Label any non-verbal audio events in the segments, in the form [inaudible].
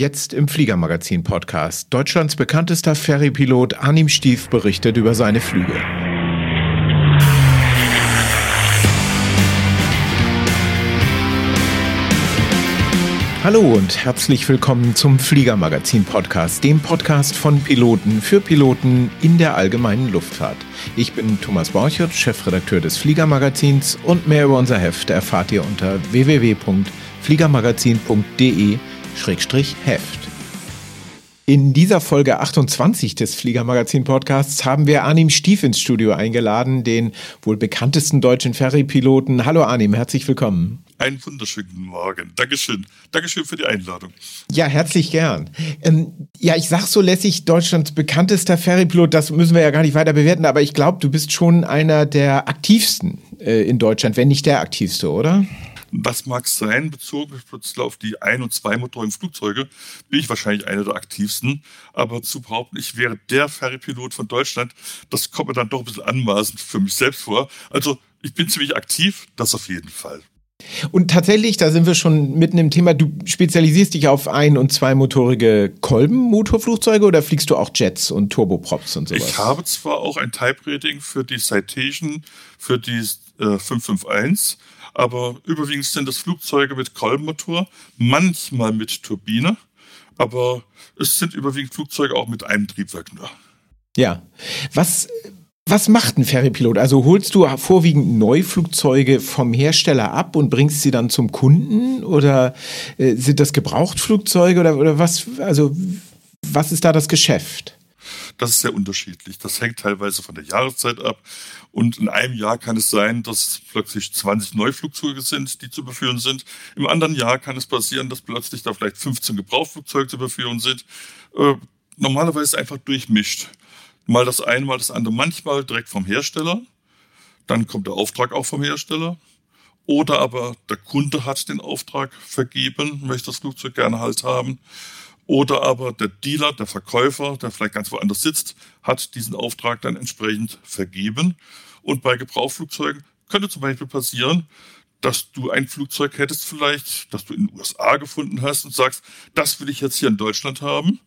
Jetzt im Fliegermagazin-Podcast. Deutschlands bekanntester Ferrypilot Arnim Stief berichtet über seine Flüge. Hallo und herzlich willkommen zum Fliegermagazin-Podcast, dem Podcast von Piloten für Piloten in der allgemeinen Luftfahrt. Ich bin Thomas Borchert, Chefredakteur des Fliegermagazins und mehr über unser Heft erfahrt ihr unter www.fliegermagazin.de Heft. In dieser Folge 28 des Fliegermagazin Podcasts haben wir Arnim Stief ins Studio eingeladen, den wohl bekanntesten deutschen Ferrypiloten. Hallo Arnim, herzlich willkommen. Einen wunderschönen Morgen. Dankeschön. Dankeschön für die Einladung. Ja, herzlich gern. Ähm, ja, ich sag so lässig, Deutschlands bekanntester Ferrypilot, das müssen wir ja gar nicht weiter bewerten, aber ich glaube, du bist schon einer der aktivsten äh, in Deutschland, wenn nicht der aktivste, oder? Das mag sein, bezogen auf die Ein- und Zweimotorigen Flugzeuge bin ich wahrscheinlich einer der aktivsten. Aber zu behaupten, ich wäre der Ferrypilot von Deutschland, das kommt mir dann doch ein bisschen anmaßend für mich selbst vor. Also ich bin ziemlich aktiv, das auf jeden Fall. Und tatsächlich, da sind wir schon mitten im Thema, du spezialisierst dich auf ein- und zweimotorige Kolbenmotorflugzeuge oder fliegst du auch Jets und Turboprops und sowas? Ich habe zwar auch ein Type-Rating für die Citation, für die äh, 551, aber überwiegend sind das Flugzeuge mit Kolbenmotor, manchmal mit Turbine, aber es sind überwiegend Flugzeuge auch mit einem Triebwerk nur. Ja. Was, was macht ein Ferrypilot? Also holst du vorwiegend Neuflugzeuge vom Hersteller ab und bringst sie dann zum Kunden? Oder äh, sind das Gebrauchtflugzeuge oder, oder was? Also, was ist da das Geschäft? Das ist sehr unterschiedlich. Das hängt teilweise von der Jahreszeit ab. Und in einem Jahr kann es sein, dass plötzlich 20 Neuflugzeuge sind, die zu überführen sind. Im anderen Jahr kann es passieren, dass plötzlich da vielleicht 15 Gebrauchsflugzeuge zu überführen sind. Äh, normalerweise einfach durchmischt. Mal das eine, mal das andere. Manchmal direkt vom Hersteller. Dann kommt der Auftrag auch vom Hersteller. Oder aber der Kunde hat den Auftrag vergeben, möchte das Flugzeug gerne halt haben. Oder aber der Dealer, der Verkäufer, der vielleicht ganz woanders sitzt, hat diesen Auftrag dann entsprechend vergeben. Und bei Gebrauchsflugzeugen könnte zum Beispiel passieren, dass du ein Flugzeug hättest vielleicht, das du in den USA gefunden hast und sagst, das will ich jetzt hier in Deutschland haben.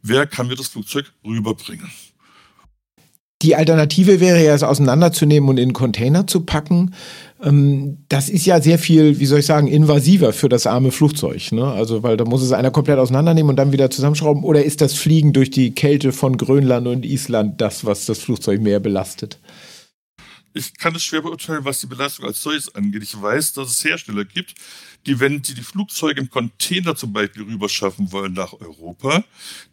Wer kann mir das Flugzeug rüberbringen? Die Alternative wäre ja, es auseinanderzunehmen und in Container zu packen. Ähm, das ist ja sehr viel, wie soll ich sagen, invasiver für das arme Flugzeug. Ne? Also, weil da muss es einer komplett auseinandernehmen und dann wieder zusammenschrauben. Oder ist das Fliegen durch die Kälte von Grönland und Island das, was das Flugzeug mehr belastet? Ich kann es schwer beurteilen, was die Belastung als solches angeht. Ich weiß, dass es Hersteller gibt, die, wenn sie die Flugzeuge im Container zum Beispiel rüberschaffen wollen nach Europa,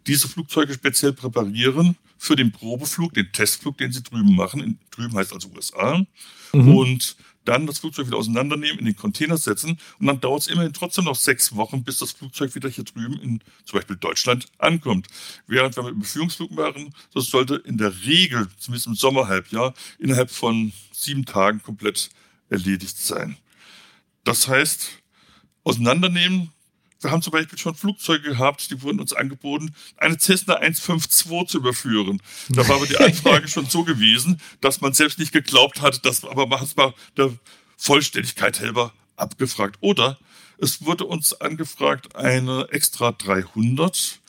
diese Flugzeuge speziell präparieren für den Probeflug, den Testflug, den sie drüben machen. In, drüben heißt also USA. Mhm. Und dann das Flugzeug wieder auseinandernehmen, in den Container setzen und dann dauert es immerhin trotzdem noch sechs Wochen, bis das Flugzeug wieder hier drüben in zum Beispiel Deutschland ankommt. Während wir mit dem Beführungsflug machen, das sollte in der Regel, zumindest im Sommerhalbjahr, innerhalb von sieben Tagen komplett erledigt sein. Das heißt, auseinandernehmen, wir haben zum Beispiel schon Flugzeuge gehabt, die wurden uns angeboten, eine Cessna 152 zu überführen. Da war aber die [laughs] Anfrage schon so gewesen, dass man selbst nicht geglaubt hat, dass aber man es mal der Vollständigkeit halber abgefragt. Oder es wurde uns angefragt eine Extra 300,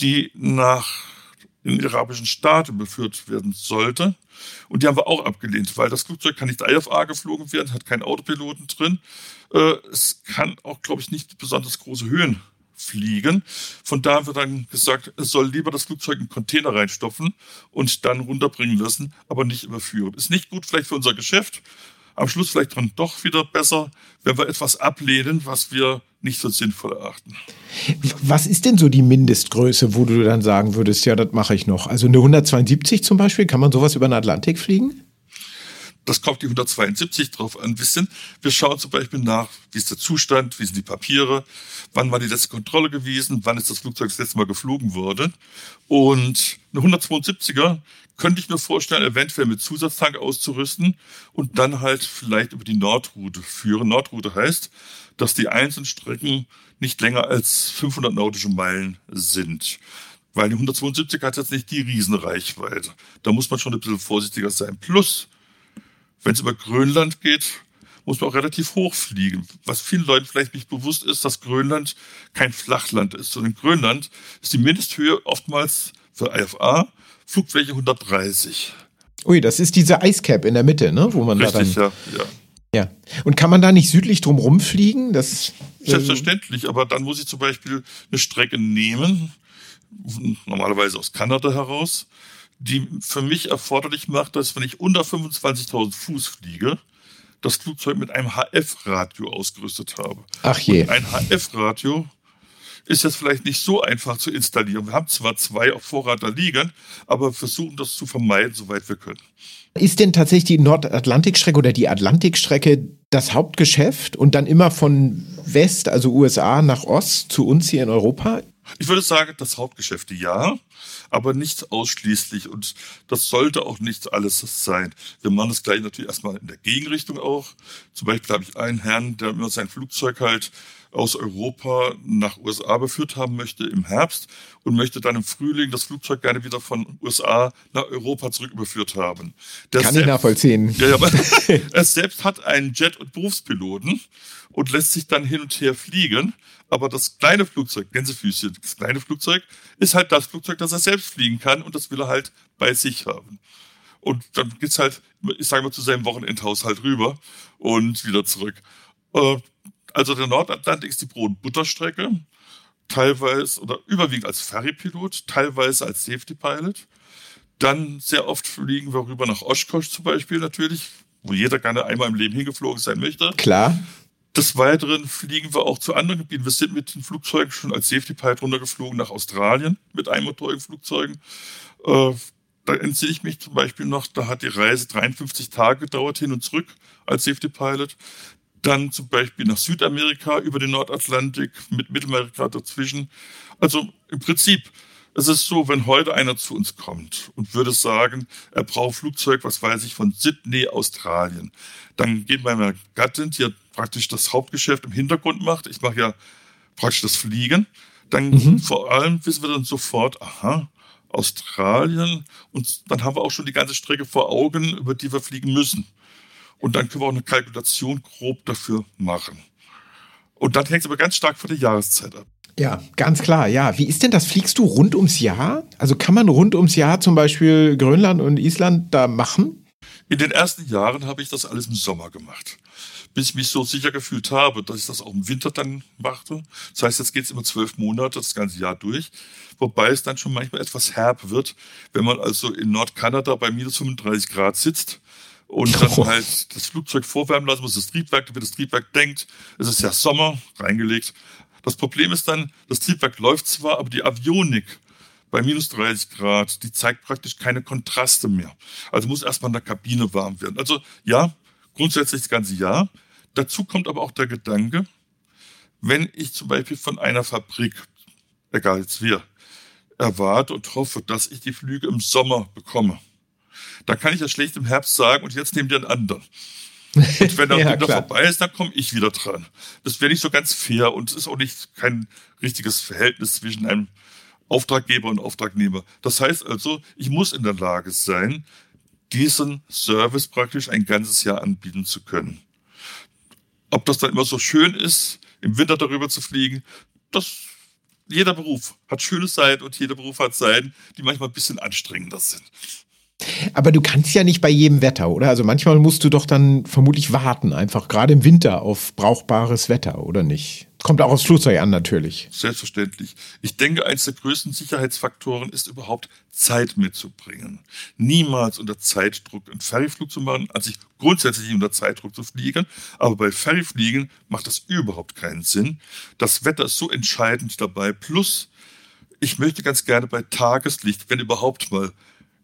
die nach in den arabischen Staaten überführt werden sollte. Und die haben wir auch abgelehnt, weil das Flugzeug kann nicht IFA geflogen werden, hat keinen Autopiloten drin. Äh, es kann auch, glaube ich, nicht besonders große Höhen fliegen. Von da haben wir dann gesagt, es soll lieber das Flugzeug in Container reinstopfen und dann runterbringen lassen, aber nicht überführen. Ist nicht gut vielleicht für unser Geschäft. Am Schluss vielleicht dann doch wieder besser, wenn wir etwas ablehnen, was wir nicht so sinnvoll erachten. Was ist denn so die Mindestgröße, wo du dann sagen würdest, ja, das mache ich noch? Also eine 172 zum Beispiel, kann man sowas über den Atlantik fliegen? Das kommt die 172 drauf an. Wissen, wir schauen zum Beispiel nach, wie ist der Zustand, wie sind die Papiere, wann war die letzte Kontrolle gewesen, wann ist das Flugzeug das letzte Mal geflogen worden. Und eine 172er könnte ich mir vorstellen, eventuell mit Zusatztank auszurüsten und dann halt vielleicht über die Nordroute führen. Nordroute heißt, dass die einzelnen Strecken nicht länger als 500 nautische Meilen sind. Weil die 172 hat jetzt nicht die Riesenreichweite. Da muss man schon ein bisschen vorsichtiger sein. Plus, wenn es über Grönland geht, muss man auch relativ hoch fliegen. Was vielen Leuten vielleicht nicht bewusst ist, dass Grönland kein Flachland ist, sondern in Grönland ist die Mindesthöhe oftmals für IFA Flugfläche 130. Ui, das ist diese Icecap in der Mitte, ne? Wo man Richtig, da dann. ja, ja. Ja. Und kann man da nicht südlich drum rumfliegen? Das, ähm, Selbstverständlich, aber dann muss ich zum Beispiel eine Strecke nehmen, normalerweise aus Kanada heraus, die für mich erforderlich macht, dass wenn ich unter 25.000 Fuß fliege, das Flugzeug mit einem HF-Radio ausgerüstet habe. Ach je. Und ein HF-Radio ist jetzt vielleicht nicht so einfach zu installieren. Wir haben zwar zwei auf Vorrat da liegen, aber versuchen das zu vermeiden, soweit wir können. Ist denn tatsächlich die Nordatlantikstrecke oder die Atlantikstrecke das Hauptgeschäft und dann immer von West, also USA, nach Ost zu uns hier in Europa? Ich würde sagen, das Hauptgeschäft ja, aber nicht ausschließlich und das sollte auch nicht alles sein. Wir machen das gleich natürlich erstmal in der Gegenrichtung auch. Zum Beispiel habe ich einen Herrn, der immer sein Flugzeug halt aus Europa nach USA beführt haben möchte im Herbst und möchte dann im Frühling das Flugzeug gerne wieder von USA nach Europa zurück überführt haben. Der Kann selbst, ich nachvollziehen. Ja, ja, [laughs] er selbst hat einen Jet- und Berufspiloten und lässt sich dann hin und her fliegen. Aber das kleine Flugzeug, Gänsefüßchen, das kleine Flugzeug, ist halt das Flugzeug, das er selbst fliegen kann und das will er halt bei sich haben. Und dann geht's halt, ich sage mal, zu seinem Wochenendhaushalt rüber und wieder zurück. Äh, also der Nordatlantik ist die Brot- und Butterstrecke, teilweise oder überwiegend als Ferrypilot, teilweise als Safety Pilot. Dann sehr oft fliegen wir rüber nach Oshkosh zum Beispiel natürlich, wo jeder gerne einmal im Leben hingeflogen sein möchte. Klar. Des Weiteren fliegen wir auch zu anderen Gebieten. Wir sind mit den Flugzeugen schon als Safety Pilot runtergeflogen nach Australien mit einmotorigen Flugzeugen. Äh, da entsehe ich mich zum Beispiel noch, da hat die Reise 53 Tage gedauert hin und zurück als Safety Pilot dann zum Beispiel nach Südamerika über den Nordatlantik mit Mittelamerika dazwischen. Also im Prinzip, es ist so, wenn heute einer zu uns kommt und würde sagen, er braucht Flugzeug, was weiß ich, von Sydney, Australien, dann geht meine Gattin, die ja praktisch das Hauptgeschäft im Hintergrund macht, ich mache ja praktisch das Fliegen, dann mhm. vor allem wissen wir dann sofort, aha, Australien und dann haben wir auch schon die ganze Strecke vor Augen, über die wir fliegen müssen. Und dann können wir auch eine Kalkulation grob dafür machen. Und dann hängt es aber ganz stark von der Jahreszeit ab. Ja, ganz klar, ja. Wie ist denn das? Fliegst du rund ums Jahr? Also kann man rund ums Jahr zum Beispiel Grönland und Island da machen? In den ersten Jahren habe ich das alles im Sommer gemacht. Bis ich mich so sicher gefühlt habe, dass ich das auch im Winter dann machte. Das heißt, jetzt geht es immer zwölf Monate, das ganze Jahr durch. Wobei es dann schon manchmal etwas herb wird, wenn man also in Nordkanada bei minus 35 Grad sitzt und [laughs] dann oh. halt das Flugzeug vorwärmen lassen muss, das Triebwerk, damit das Triebwerk denkt, es ist ja Sommer, reingelegt. Das Problem ist dann, das Triebwerk läuft zwar, aber die Avionik bei minus 30 Grad, die zeigt praktisch keine Kontraste mehr. Also muss erstmal in der Kabine warm werden. Also ja, grundsätzlich das ganze Jahr. Dazu kommt aber auch der Gedanke, wenn ich zum Beispiel von einer Fabrik, egal jetzt wir, erwarte und hoffe, dass ich die Flüge im Sommer bekomme, da kann ich ja schlecht im Herbst sagen und jetzt nehmt ihr einen anderen. [laughs] Und wenn der ja, wieder vorbei ist, dann komme ich wieder dran. Das wäre nicht so ganz fair und es ist auch nicht kein richtiges Verhältnis zwischen einem Auftraggeber und Auftragnehmer. Das heißt also, ich muss in der Lage sein, diesen Service praktisch ein ganzes Jahr anbieten zu können. Ob das dann immer so schön ist, im Winter darüber zu fliegen, das jeder Beruf hat schöne Seiten und jeder Beruf hat Seiten, die manchmal ein bisschen anstrengender sind. Aber du kannst ja nicht bei jedem Wetter, oder? Also manchmal musst du doch dann vermutlich warten, einfach gerade im Winter auf brauchbares Wetter, oder nicht? Kommt auch aufs Flugzeug an, natürlich. Selbstverständlich. Ich denke, eines der größten Sicherheitsfaktoren ist überhaupt Zeit mitzubringen. Niemals unter Zeitdruck einen Ferryflug zu machen, als sich grundsätzlich unter Zeitdruck zu fliegen. Aber bei Ferryfliegen macht das überhaupt keinen Sinn. Das Wetter ist so entscheidend dabei. Plus, ich möchte ganz gerne bei Tageslicht, wenn überhaupt mal,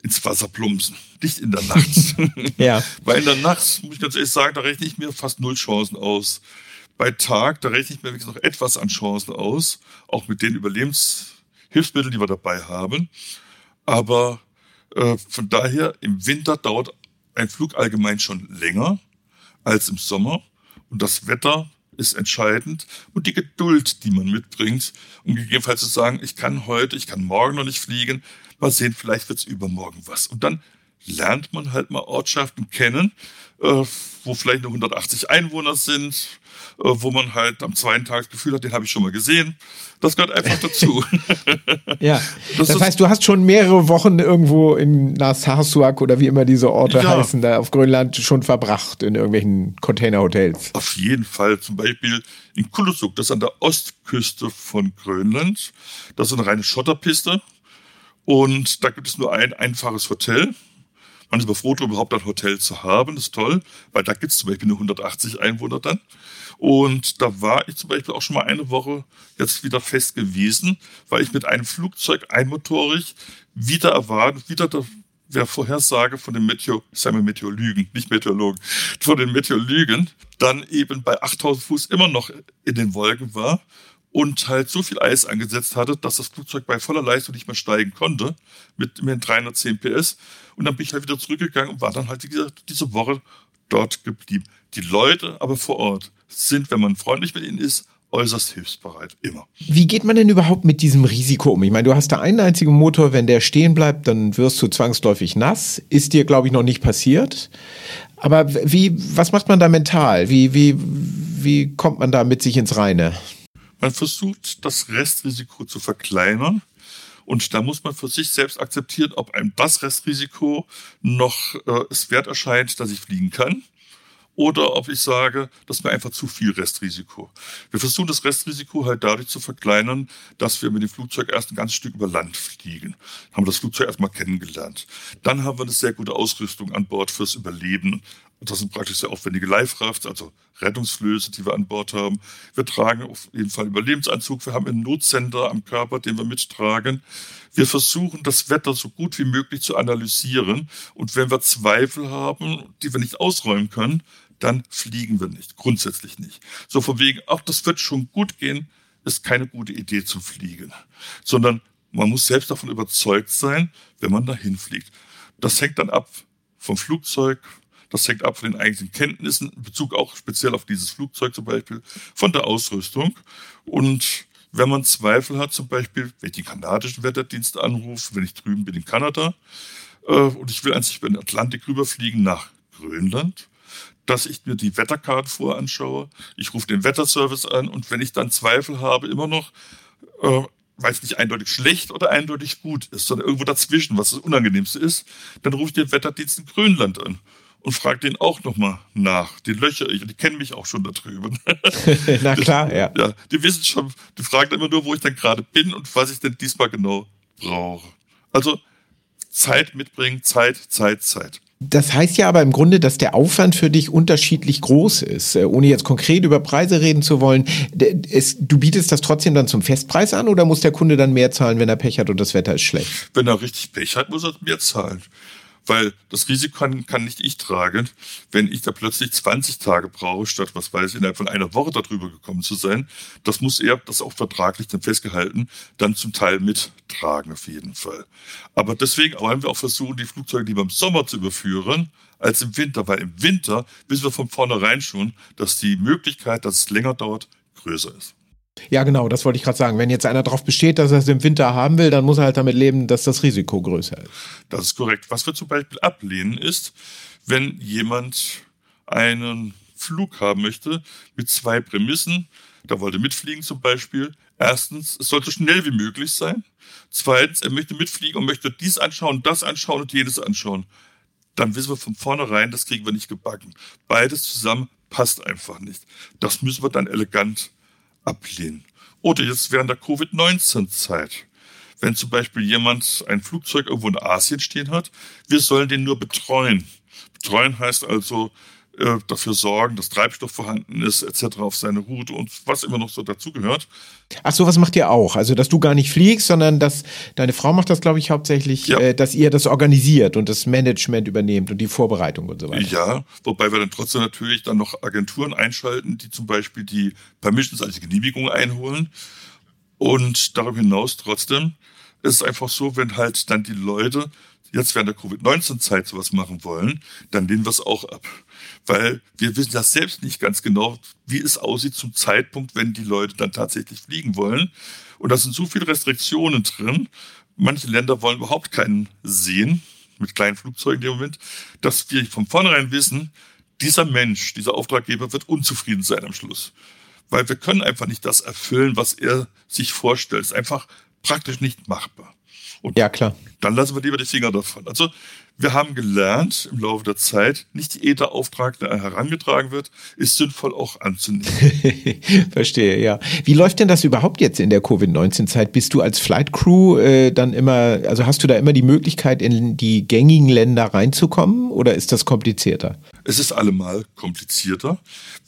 ins Wasser plumpsen. Nicht in der Nacht. [laughs] ja. Weil in der Nacht, muss ich ganz ehrlich sagen, da rechne ich mir fast null Chancen aus. Bei Tag, da rechne ich mir wirklich noch etwas an Chancen aus, auch mit den Überlebenshilfsmitteln, die wir dabei haben. Aber äh, von daher, im Winter dauert ein Flug allgemein schon länger als im Sommer. Und das Wetter ist entscheidend und die Geduld, die man mitbringt, um gegebenenfalls zu sagen, ich kann heute, ich kann morgen noch nicht fliegen, mal sehen, vielleicht wird es übermorgen was. Und dann lernt man halt mal Ortschaften kennen, äh, wo vielleicht nur 180 Einwohner sind, äh, wo man halt am zweiten Tag das Gefühl hat, den habe ich schon mal gesehen. Das gehört einfach dazu. [laughs] ja, das, das heißt, du hast schon mehrere Wochen irgendwo in Narsarsuaq oder wie immer diese Orte ja. heißen, da auf Grönland schon verbracht in irgendwelchen Containerhotels. Auf jeden Fall, zum Beispiel in Kulusuk, das ist an der Ostküste von Grönland. Das ist eine reine Schotterpiste und da gibt es nur ein einfaches Hotel man ist aber froh, überhaupt ein Hotel zu haben. Das ist toll, weil da gibt es zum Beispiel nur 180 Einwohner dann. Und da war ich zum Beispiel auch schon mal eine Woche jetzt wieder fest gewesen, weil ich mit einem Flugzeug einmotorig wieder erwartet, wieder der, der Vorhersage von den Meteor, ich sage mal Meteorologen, nicht Meteorologen, von den Meteorologen, dann eben bei 8000 Fuß immer noch in den Wolken war und halt so viel Eis angesetzt hatte, dass das Flugzeug bei voller Leistung nicht mehr steigen konnte, mit immerhin 310 PS. Und dann bin ich halt wieder zurückgegangen und war dann halt diese, diese Woche dort geblieben. Die Leute aber vor Ort sind, wenn man freundlich mit ihnen ist, äußerst hilfsbereit, immer. Wie geht man denn überhaupt mit diesem Risiko um? Ich meine, du hast da einen einzigen Motor, wenn der stehen bleibt, dann wirst du zwangsläufig nass. Ist dir, glaube ich, noch nicht passiert. Aber wie, was macht man da mental? Wie, wie, wie kommt man da mit sich ins Reine? Man versucht, das Restrisiko zu verkleinern. Und da muss man für sich selbst akzeptieren, ob einem das Restrisiko noch äh, es wert erscheint, dass ich fliegen kann oder ob ich sage, das ist mir einfach zu viel Restrisiko. Wir versuchen das Restrisiko halt dadurch zu verkleinern, dass wir mit dem Flugzeug erst ein ganzes Stück über Land fliegen. Haben das Flugzeug erstmal kennengelernt. Dann haben wir eine sehr gute Ausrüstung an Bord fürs Überleben. Das sind praktisch sehr aufwendige Live-Rafts, also Rettungsflöße, die wir an Bord haben. Wir tragen auf jeden Fall Überlebensanzug. Wir haben einen Notsender am Körper, den wir mittragen. Wir versuchen, das Wetter so gut wie möglich zu analysieren. Und wenn wir Zweifel haben, die wir nicht ausräumen können, dann fliegen wir nicht. Grundsätzlich nicht. So von wegen, auch das wird schon gut gehen, ist keine gute Idee zu fliegen. Sondern man muss selbst davon überzeugt sein, wenn man dahin fliegt. Das hängt dann ab vom Flugzeug, das hängt ab von den eigentlichen Kenntnissen, in Bezug auch speziell auf dieses Flugzeug zum Beispiel, von der Ausrüstung. Und wenn man Zweifel hat, zum Beispiel, wenn ich den kanadischen Wetterdienst anrufe, wenn ich drüben bin in Kanada äh, und ich will eigentlich über den Atlantik rüberfliegen nach Grönland, dass ich mir die Wetterkarte voranschaue. Ich rufe den Wetterservice an und wenn ich dann Zweifel habe, immer noch, äh, weil es nicht eindeutig schlecht oder eindeutig gut ist, sondern irgendwo dazwischen, was das Unangenehmste ist, dann rufe ich den Wetterdienst in Grönland an und frage den auch nochmal nach. Den löcher ich, die kennen mich auch schon da drüben. [laughs] Na klar, ja. ja. Die wissen schon, die fragen immer nur, wo ich dann gerade bin und was ich denn diesmal genau brauche. Also Zeit mitbringen, Zeit, Zeit, Zeit. Das heißt ja aber im Grunde, dass der Aufwand für dich unterschiedlich groß ist. Äh, ohne jetzt konkret über Preise reden zu wollen. Es, du bietest das trotzdem dann zum Festpreis an oder muss der Kunde dann mehr zahlen, wenn er Pech hat und das Wetter ist schlecht? Wenn er richtig Pech hat, muss er mehr zahlen weil das Risiko kann, kann nicht ich tragen, wenn ich da plötzlich 20 Tage brauche, statt, was weiß ich, innerhalb von einer Woche darüber gekommen zu sein. Das muss er, das auch vertraglich dann festgehalten, dann zum Teil mittragen auf jeden Fall. Aber deswegen wollen wir auch versuchen, die Flugzeuge lieber im Sommer zu überführen, als im Winter, weil im Winter wissen wir von vornherein schon, dass die Möglichkeit, dass es länger dauert, größer ist. Ja, genau, das wollte ich gerade sagen. Wenn jetzt einer darauf besteht, dass er es im Winter haben will, dann muss er halt damit leben, dass das Risiko größer ist. Das ist korrekt. Was wir zum Beispiel ablehnen, ist, wenn jemand einen Flug haben möchte mit zwei Prämissen. Da wollte mitfliegen zum Beispiel. Erstens, es sollte schnell wie möglich sein. Zweitens, er möchte mitfliegen und möchte dies anschauen, das anschauen und jedes anschauen. Dann wissen wir von vornherein, das kriegen wir nicht gebacken. Beides zusammen passt einfach nicht. Das müssen wir dann elegant ablehnen. Oder jetzt während der Covid-19-Zeit. Wenn zum Beispiel jemand ein Flugzeug irgendwo in Asien stehen hat, wir sollen den nur betreuen. Betreuen heißt also, äh, dafür sorgen, dass Treibstoff vorhanden ist, etc. auf seine Route und was immer noch so dazugehört. Ach so, was macht ihr auch? Also, dass du gar nicht fliegst, sondern dass deine Frau macht das, glaube ich, hauptsächlich, ja. äh, dass ihr das organisiert und das Management übernehmt und die Vorbereitung und so weiter. Ja, wobei wir dann trotzdem natürlich dann noch Agenturen einschalten, die zum Beispiel die Permissions, also die Genehmigung einholen. Und darüber hinaus trotzdem ist es einfach so, wenn halt dann die Leute jetzt während der Covid-19-Zeit sowas machen wollen, dann lehnen wir es auch ab. Weil wir wissen ja selbst nicht ganz genau, wie es aussieht zum Zeitpunkt, wenn die Leute dann tatsächlich fliegen wollen. Und da sind so viele Restriktionen drin. Manche Länder wollen überhaupt keinen sehen, mit kleinen Flugzeugen dem Moment, dass wir von vornherein wissen, dieser Mensch, dieser Auftraggeber wird unzufrieden sein am Schluss. Weil wir können einfach nicht das erfüllen, was er sich vorstellt. Es ist einfach praktisch nicht machbar. Und ja, klar. Dann lassen wir lieber die Finger davon. Also wir haben gelernt im Laufe der Zeit, nicht jeder Auftrag, der herangetragen wird, ist sinnvoll auch anzunehmen. [laughs] Verstehe, ja. Wie läuft denn das überhaupt jetzt in der Covid-19-Zeit? Bist du als Flight Crew äh, dann immer, also hast du da immer die Möglichkeit, in die gängigen Länder reinzukommen oder ist das komplizierter? Es ist allemal komplizierter.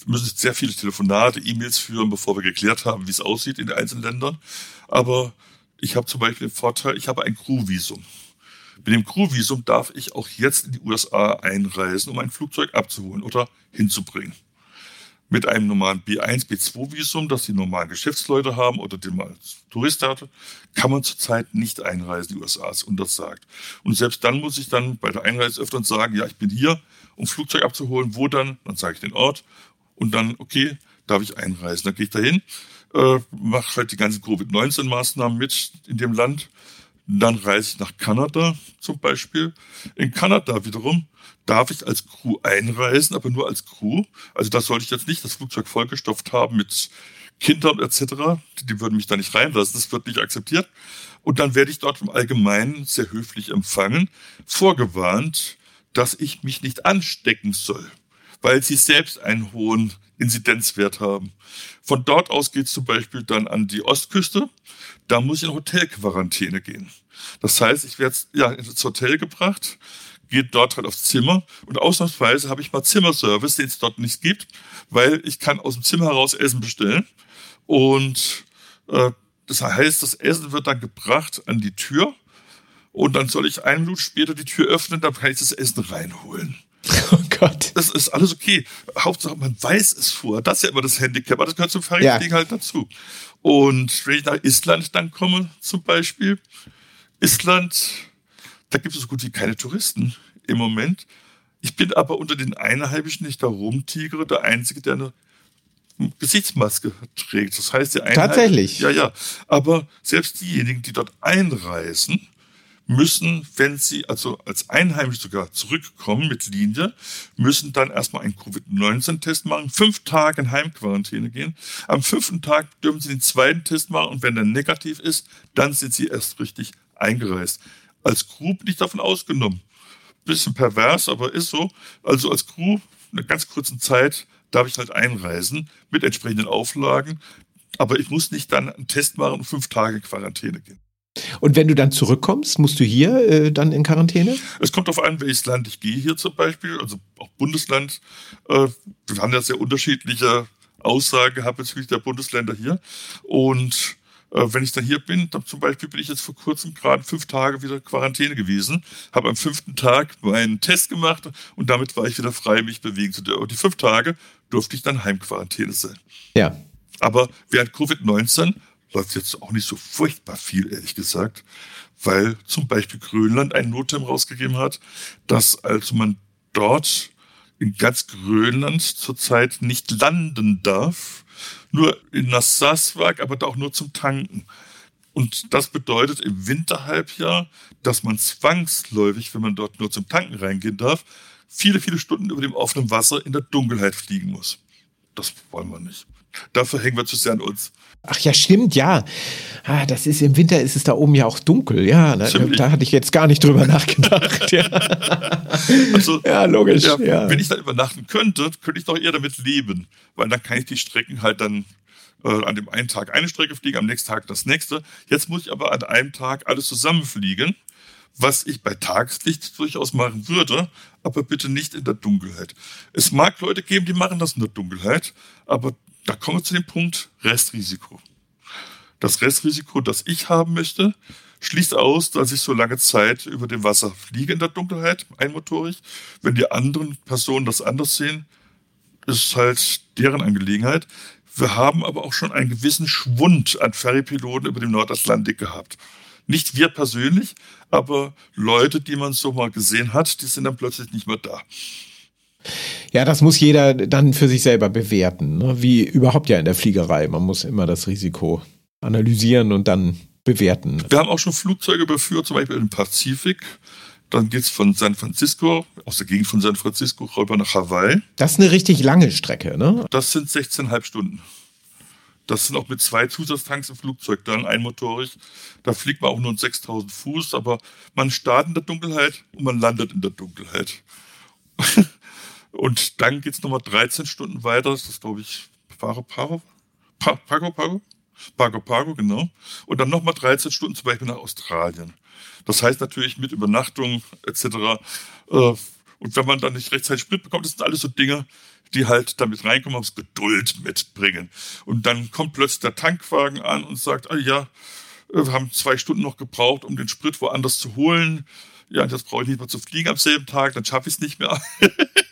Wir müssen sehr viele Telefonate, E-Mails führen, bevor wir geklärt haben, wie es aussieht in den einzelnen Ländern. Aber ich habe zum Beispiel den Vorteil, ich habe ein Crew-Visum. Mit dem Crew-Visum darf ich auch jetzt in die USA einreisen, um ein Flugzeug abzuholen oder hinzubringen. Mit einem normalen B1, B2-Visum, das die normalen Geschäftsleute haben oder den man als Tourist hatte, kann man zurzeit nicht einreisen in die USA, ist untersagt. Und selbst dann muss ich dann bei der Einreise öfter sagen, ja, ich bin hier, um Flugzeug abzuholen. Wo dann? Dann sage ich den Ort und dann, okay, darf ich einreisen. Dann gehe ich dahin, äh, mache halt die ganzen Covid-19-Maßnahmen mit in dem Land dann reise ich nach Kanada zum Beispiel. In Kanada wiederum darf ich als Crew einreisen, aber nur als Crew. Also da sollte ich jetzt nicht das Flugzeug vollgestopft haben mit Kindern etc. Die würden mich da nicht reinlassen. Das wird nicht akzeptiert. Und dann werde ich dort im Allgemeinen sehr höflich empfangen, vorgewarnt, dass ich mich nicht anstecken soll, weil sie selbst einen hohen Inzidenzwert haben. Von dort aus geht es zum Beispiel dann an die Ostküste. Da muss ich in Hotelquarantäne gehen. Das heißt, ich werde ja ins Hotel gebracht, gehe dort halt aufs Zimmer und ausnahmsweise habe ich mal Zimmerservice, den es dort nicht gibt, weil ich kann aus dem Zimmer heraus Essen bestellen und äh, das heißt, das Essen wird dann gebracht an die Tür und dann soll ich einen Minute später die Tür öffnen, dann kann ich das Essen reinholen. [laughs] Oh Gott. Das ist alles okay. Hauptsache, man weiß es vor. Das ist ja immer das Handicap. Aber das gehört zum Feriending ja. halt dazu. Und wenn ich nach Island dann komme, zum Beispiel, Island, da gibt es so gut wie keine Touristen im Moment. Ich bin aber unter den Einheimischen, nicht der Rumtigere, der Einzige, der eine Gesichtsmaske trägt. Das heißt, der Tatsächlich? Ja, ja. Aber selbst diejenigen, die dort einreisen, müssen, wenn sie also als Einheimisch sogar zurückkommen mit Linie, müssen dann erstmal einen Covid-19-Test machen, fünf Tage in Heimquarantäne gehen. Am fünften Tag dürfen sie den zweiten Test machen und wenn der negativ ist, dann sind sie erst richtig eingereist. Als Crew bin ich davon ausgenommen. Bisschen pervers, aber ist so. Also als Crew in einer ganz kurzen Zeit darf ich halt einreisen mit entsprechenden Auflagen. Aber ich muss nicht dann einen Test machen und fünf Tage Quarantäne gehen. Und wenn du dann zurückkommst, musst du hier äh, dann in Quarantäne? Es kommt darauf an, welches Land ich gehe hier zum Beispiel, also auch Bundesland. Äh, wir haben ja sehr unterschiedliche Aussagen gehabt bezüglich der Bundesländer hier. Und äh, wenn ich dann hier bin, dann zum Beispiel bin ich jetzt vor kurzem gerade fünf Tage wieder Quarantäne gewesen, habe am fünften Tag meinen Test gemacht und damit war ich wieder frei, mich bewegen zu dürfen. Und die fünf Tage durfte ich dann Heimquarantäne sein. Ja. Aber während Covid-19 läuft jetzt auch nicht so furchtbar viel, ehrlich gesagt, weil zum Beispiel Grönland ein Notem rausgegeben hat, dass also man dort in ganz Grönland zurzeit nicht landen darf, nur in Nassaswag, aber auch nur zum Tanken. Und das bedeutet im Winterhalbjahr, dass man zwangsläufig, wenn man dort nur zum Tanken reingehen darf, viele, viele Stunden über dem offenen Wasser in der Dunkelheit fliegen muss. Das wollen wir nicht. Dafür hängen wir zu sehr an uns. Ach ja, stimmt, ja. Ah, das ist im Winter ist es da oben ja auch dunkel, ja. Ne? Da hatte ich jetzt gar nicht drüber [laughs] nachgedacht. ja. Also, ja, logisch. Ja, ja. Wenn ich da übernachten könnte, könnte ich doch eher damit leben, weil dann kann ich die Strecken halt dann äh, an dem einen Tag eine Strecke fliegen, am nächsten Tag das nächste. Jetzt muss ich aber an einem Tag alles zusammenfliegen, was ich bei Tageslicht durchaus machen würde, aber bitte nicht in der Dunkelheit. Es mag Leute geben, die machen das in der Dunkelheit, aber da kommen wir zu dem Punkt Restrisiko. Das Restrisiko, das ich haben möchte, schließt aus, dass ich so lange Zeit über dem Wasser fliege in der Dunkelheit, einmotorig. Wenn die anderen Personen das anders sehen, ist halt deren Angelegenheit. Wir haben aber auch schon einen gewissen Schwund an Ferrypiloten über dem Nordatlantik gehabt. Nicht wir persönlich, aber Leute, die man so mal gesehen hat, die sind dann plötzlich nicht mehr da. Ja, das muss jeder dann für sich selber bewerten, ne? wie überhaupt ja in der Fliegerei. Man muss immer das Risiko analysieren und dann bewerten. Wir haben auch schon Flugzeuge überführt, zum Beispiel im Pazifik. Dann geht's von San Francisco, aus der Gegend von San Francisco, rüber nach Hawaii. Das ist eine richtig lange Strecke, ne? Das sind 16,5 Stunden. Das sind auch mit zwei Zusatztanks im Flugzeug dann einmotorig. Da fliegt man auch nur 6000 Fuß, aber man startet in der Dunkelheit und man landet in der Dunkelheit. [laughs] und dann geht's nochmal 13 Stunden weiter. Das ist, glaube ich, Pago Pago? Pago Pago? Pago Pago, genau. Und dann nochmal 13 Stunden zum Beispiel nach Australien. Das heißt natürlich mit Übernachtung etc. Äh, und wenn man dann nicht rechtzeitig Sprit bekommt, das sind alles so Dinge, die halt damit reinkommen, aus Geduld mitbringen. Und dann kommt plötzlich der Tankwagen an und sagt, ah ja, wir haben zwei Stunden noch gebraucht, um den Sprit woanders zu holen. Ja, das brauche ich nicht mehr zu fliegen am selben Tag, dann schaffe ich es nicht mehr, [laughs]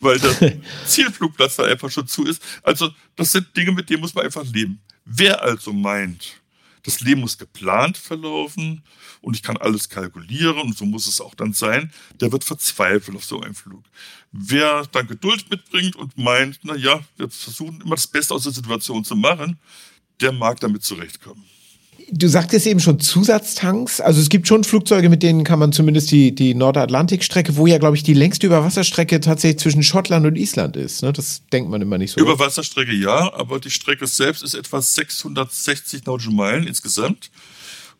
weil der [laughs] Zielflugplatz da einfach schon zu ist. Also das sind Dinge, mit denen muss man einfach leben. Wer also meint, das Leben muss geplant verlaufen und ich kann alles kalkulieren und so muss es auch dann sein. Der wird verzweifeln auf so einem Flug. Wer dann Geduld mitbringt und meint, na ja, wir versuchen immer das Beste aus der Situation zu machen, der mag damit zurechtkommen. Du sagtest eben schon Zusatztanks. Also es gibt schon Flugzeuge, mit denen kann man zumindest die, die Nordatlantikstrecke, wo ja, glaube ich, die längste Überwasserstrecke tatsächlich zwischen Schottland und Island ist. Ne? Das denkt man immer nicht so. Überwasserstrecke ja, aber die Strecke selbst ist etwa 660 nautische Meilen insgesamt.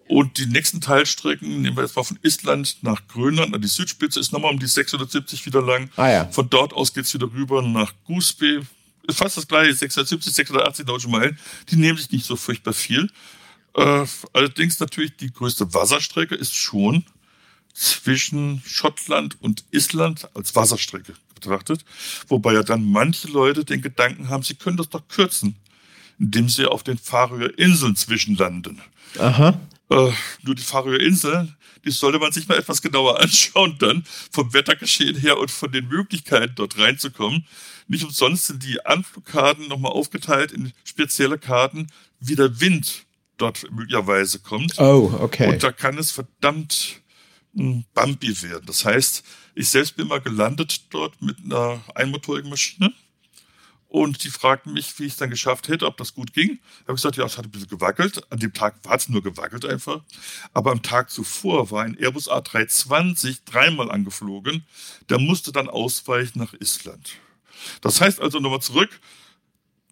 Und die nächsten Teilstrecken, nehmen wir jetzt mal von Island nach Grönland, an die Südspitze, ist nochmal um die 670 wieder lang. Ah, ja. Von dort aus geht's wieder rüber nach Gooseby. Fast das gleiche, 670, 680 nautische Meilen. Die nehmen sich nicht so furchtbar viel. Äh, allerdings natürlich die größte Wasserstrecke ist schon zwischen Schottland und Island als Wasserstrecke betrachtet. Wobei ja dann manche Leute den Gedanken haben, sie können das doch kürzen, indem sie auf den Färöer Inseln zwischenlanden. Aha. Äh, nur die Färöer Inseln, die sollte man sich mal etwas genauer [laughs] anschauen dann, vom Wettergeschehen her und von den Möglichkeiten dort reinzukommen. Nicht umsonst sind die Anflugkarten nochmal aufgeteilt in spezielle Karten, wie der Wind dort möglicherweise kommt. Oh, okay. Und da kann es verdammt hm, bumpy werden. Das heißt, ich selbst bin mal gelandet dort mit einer einmotorigen Maschine. Und die fragten mich, wie ich es dann geschafft hätte, ob das gut ging. Da habe ich gesagt, ja, es hat ein bisschen gewackelt. An dem Tag war es nur gewackelt einfach. Aber am Tag zuvor war ein Airbus A320 dreimal angeflogen. Der musste dann ausweichen nach Island. Das heißt also nochmal zurück,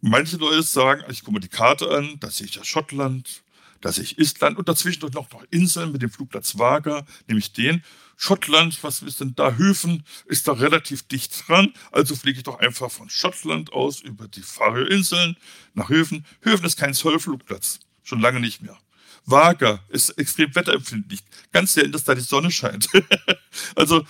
Manche Leute sagen, ich gucke mir die Karte an, da sehe ich ja Schottland, da sehe ich Island und dazwischen noch, noch Inseln mit dem Flugplatz Vaga, nämlich den. Schottland, was ist denn da? Höfen ist da relativ dicht dran, also fliege ich doch einfach von Schottland aus über die Färöerinseln nach Höfen. Höfen ist kein Zollflugplatz, schon lange nicht mehr. Vaga ist extrem wetterempfindlich. Ganz selten, dass da die Sonne scheint. [laughs] also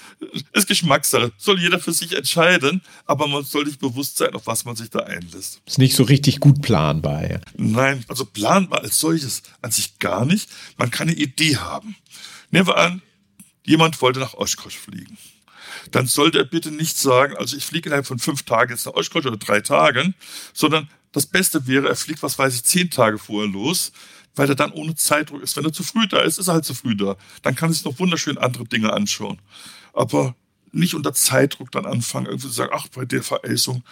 ist Geschmackssache. Soll jeder für sich entscheiden, aber man soll sich bewusst sein, auf was man sich da einlässt. Ist nicht so richtig gut planbar. Ja. Nein, also planbar als solches an sich gar nicht. Man kann eine Idee haben. Nehmen wir an, jemand wollte nach Oshkosh fliegen dann sollte er bitte nicht sagen, also ich fliege innerhalb von fünf Tagen jetzt nach Oshkosh oder drei Tagen, sondern das Beste wäre, er fliegt, was weiß ich, zehn Tage vorher los, weil er dann ohne Zeitdruck ist. Wenn er zu früh da ist, ist er halt zu früh da. Dann kann er sich noch wunderschön andere Dinge anschauen. Aber nicht unter Zeitdruck dann anfangen, irgendwie zu sagen, ach, bei der Vereisung,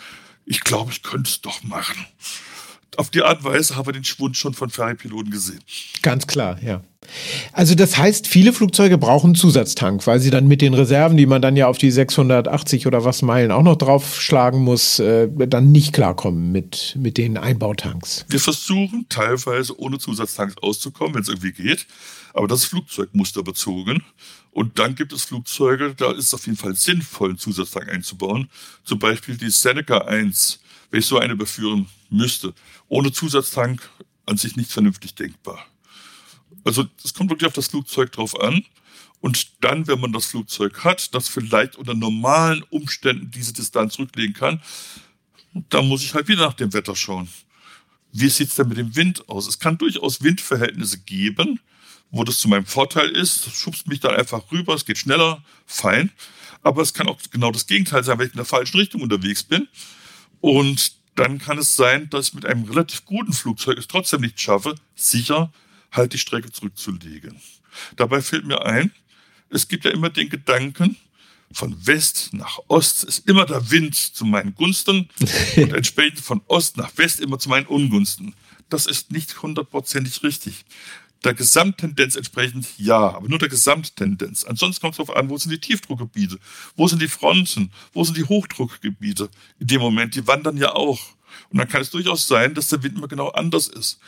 ich glaube, ich könnte es doch machen auf die Art und Weise haben wir den Schwund schon von Ferrypiloten gesehen. Ganz klar, ja. Also das heißt, viele Flugzeuge brauchen einen Zusatztank, weil sie dann mit den Reserven, die man dann ja auf die 680 oder was Meilen auch noch draufschlagen muss, äh, dann nicht klarkommen mit, mit den Einbautanks. Wir versuchen teilweise ohne Zusatztanks auszukommen, wenn es irgendwie geht. Aber das ist flugzeugmusterbezogen. Und dann gibt es Flugzeuge, da ist es auf jeden Fall sinnvoll, einen Zusatztank einzubauen. Zum Beispiel die Seneca 1 wenn ich so eine überführen müsste. Ohne Zusatztank an sich nicht vernünftig denkbar. Also es kommt wirklich auf das Flugzeug drauf an. Und dann, wenn man das Flugzeug hat, das vielleicht unter normalen Umständen diese Distanz zurücklegen kann, dann muss ich halt wieder nach dem Wetter schauen. Wie sieht es denn mit dem Wind aus? Es kann durchaus Windverhältnisse geben, wo das zu meinem Vorteil ist. Das schubst mich dann einfach rüber, es geht schneller, fein. Aber es kann auch genau das Gegenteil sein, wenn ich in der falschen Richtung unterwegs bin und dann kann es sein, dass ich mit einem relativ guten Flugzeug es trotzdem nicht schaffe, sicher halt die Strecke zurückzulegen. Dabei fällt mir ein, es gibt ja immer den Gedanken, von West nach Ost ist immer der Wind zu meinen Gunsten [laughs] und entsprechend von Ost nach West immer zu meinen Ungunsten. Das ist nicht hundertprozentig richtig. Der Gesamttendenz entsprechend ja, aber nur der Gesamttendenz. Ansonsten kommt es darauf an, wo sind die Tiefdruckgebiete, wo sind die Fronten, wo sind die Hochdruckgebiete. In dem Moment, die wandern ja auch. Und dann kann es durchaus sein, dass der Wind immer genau anders ist.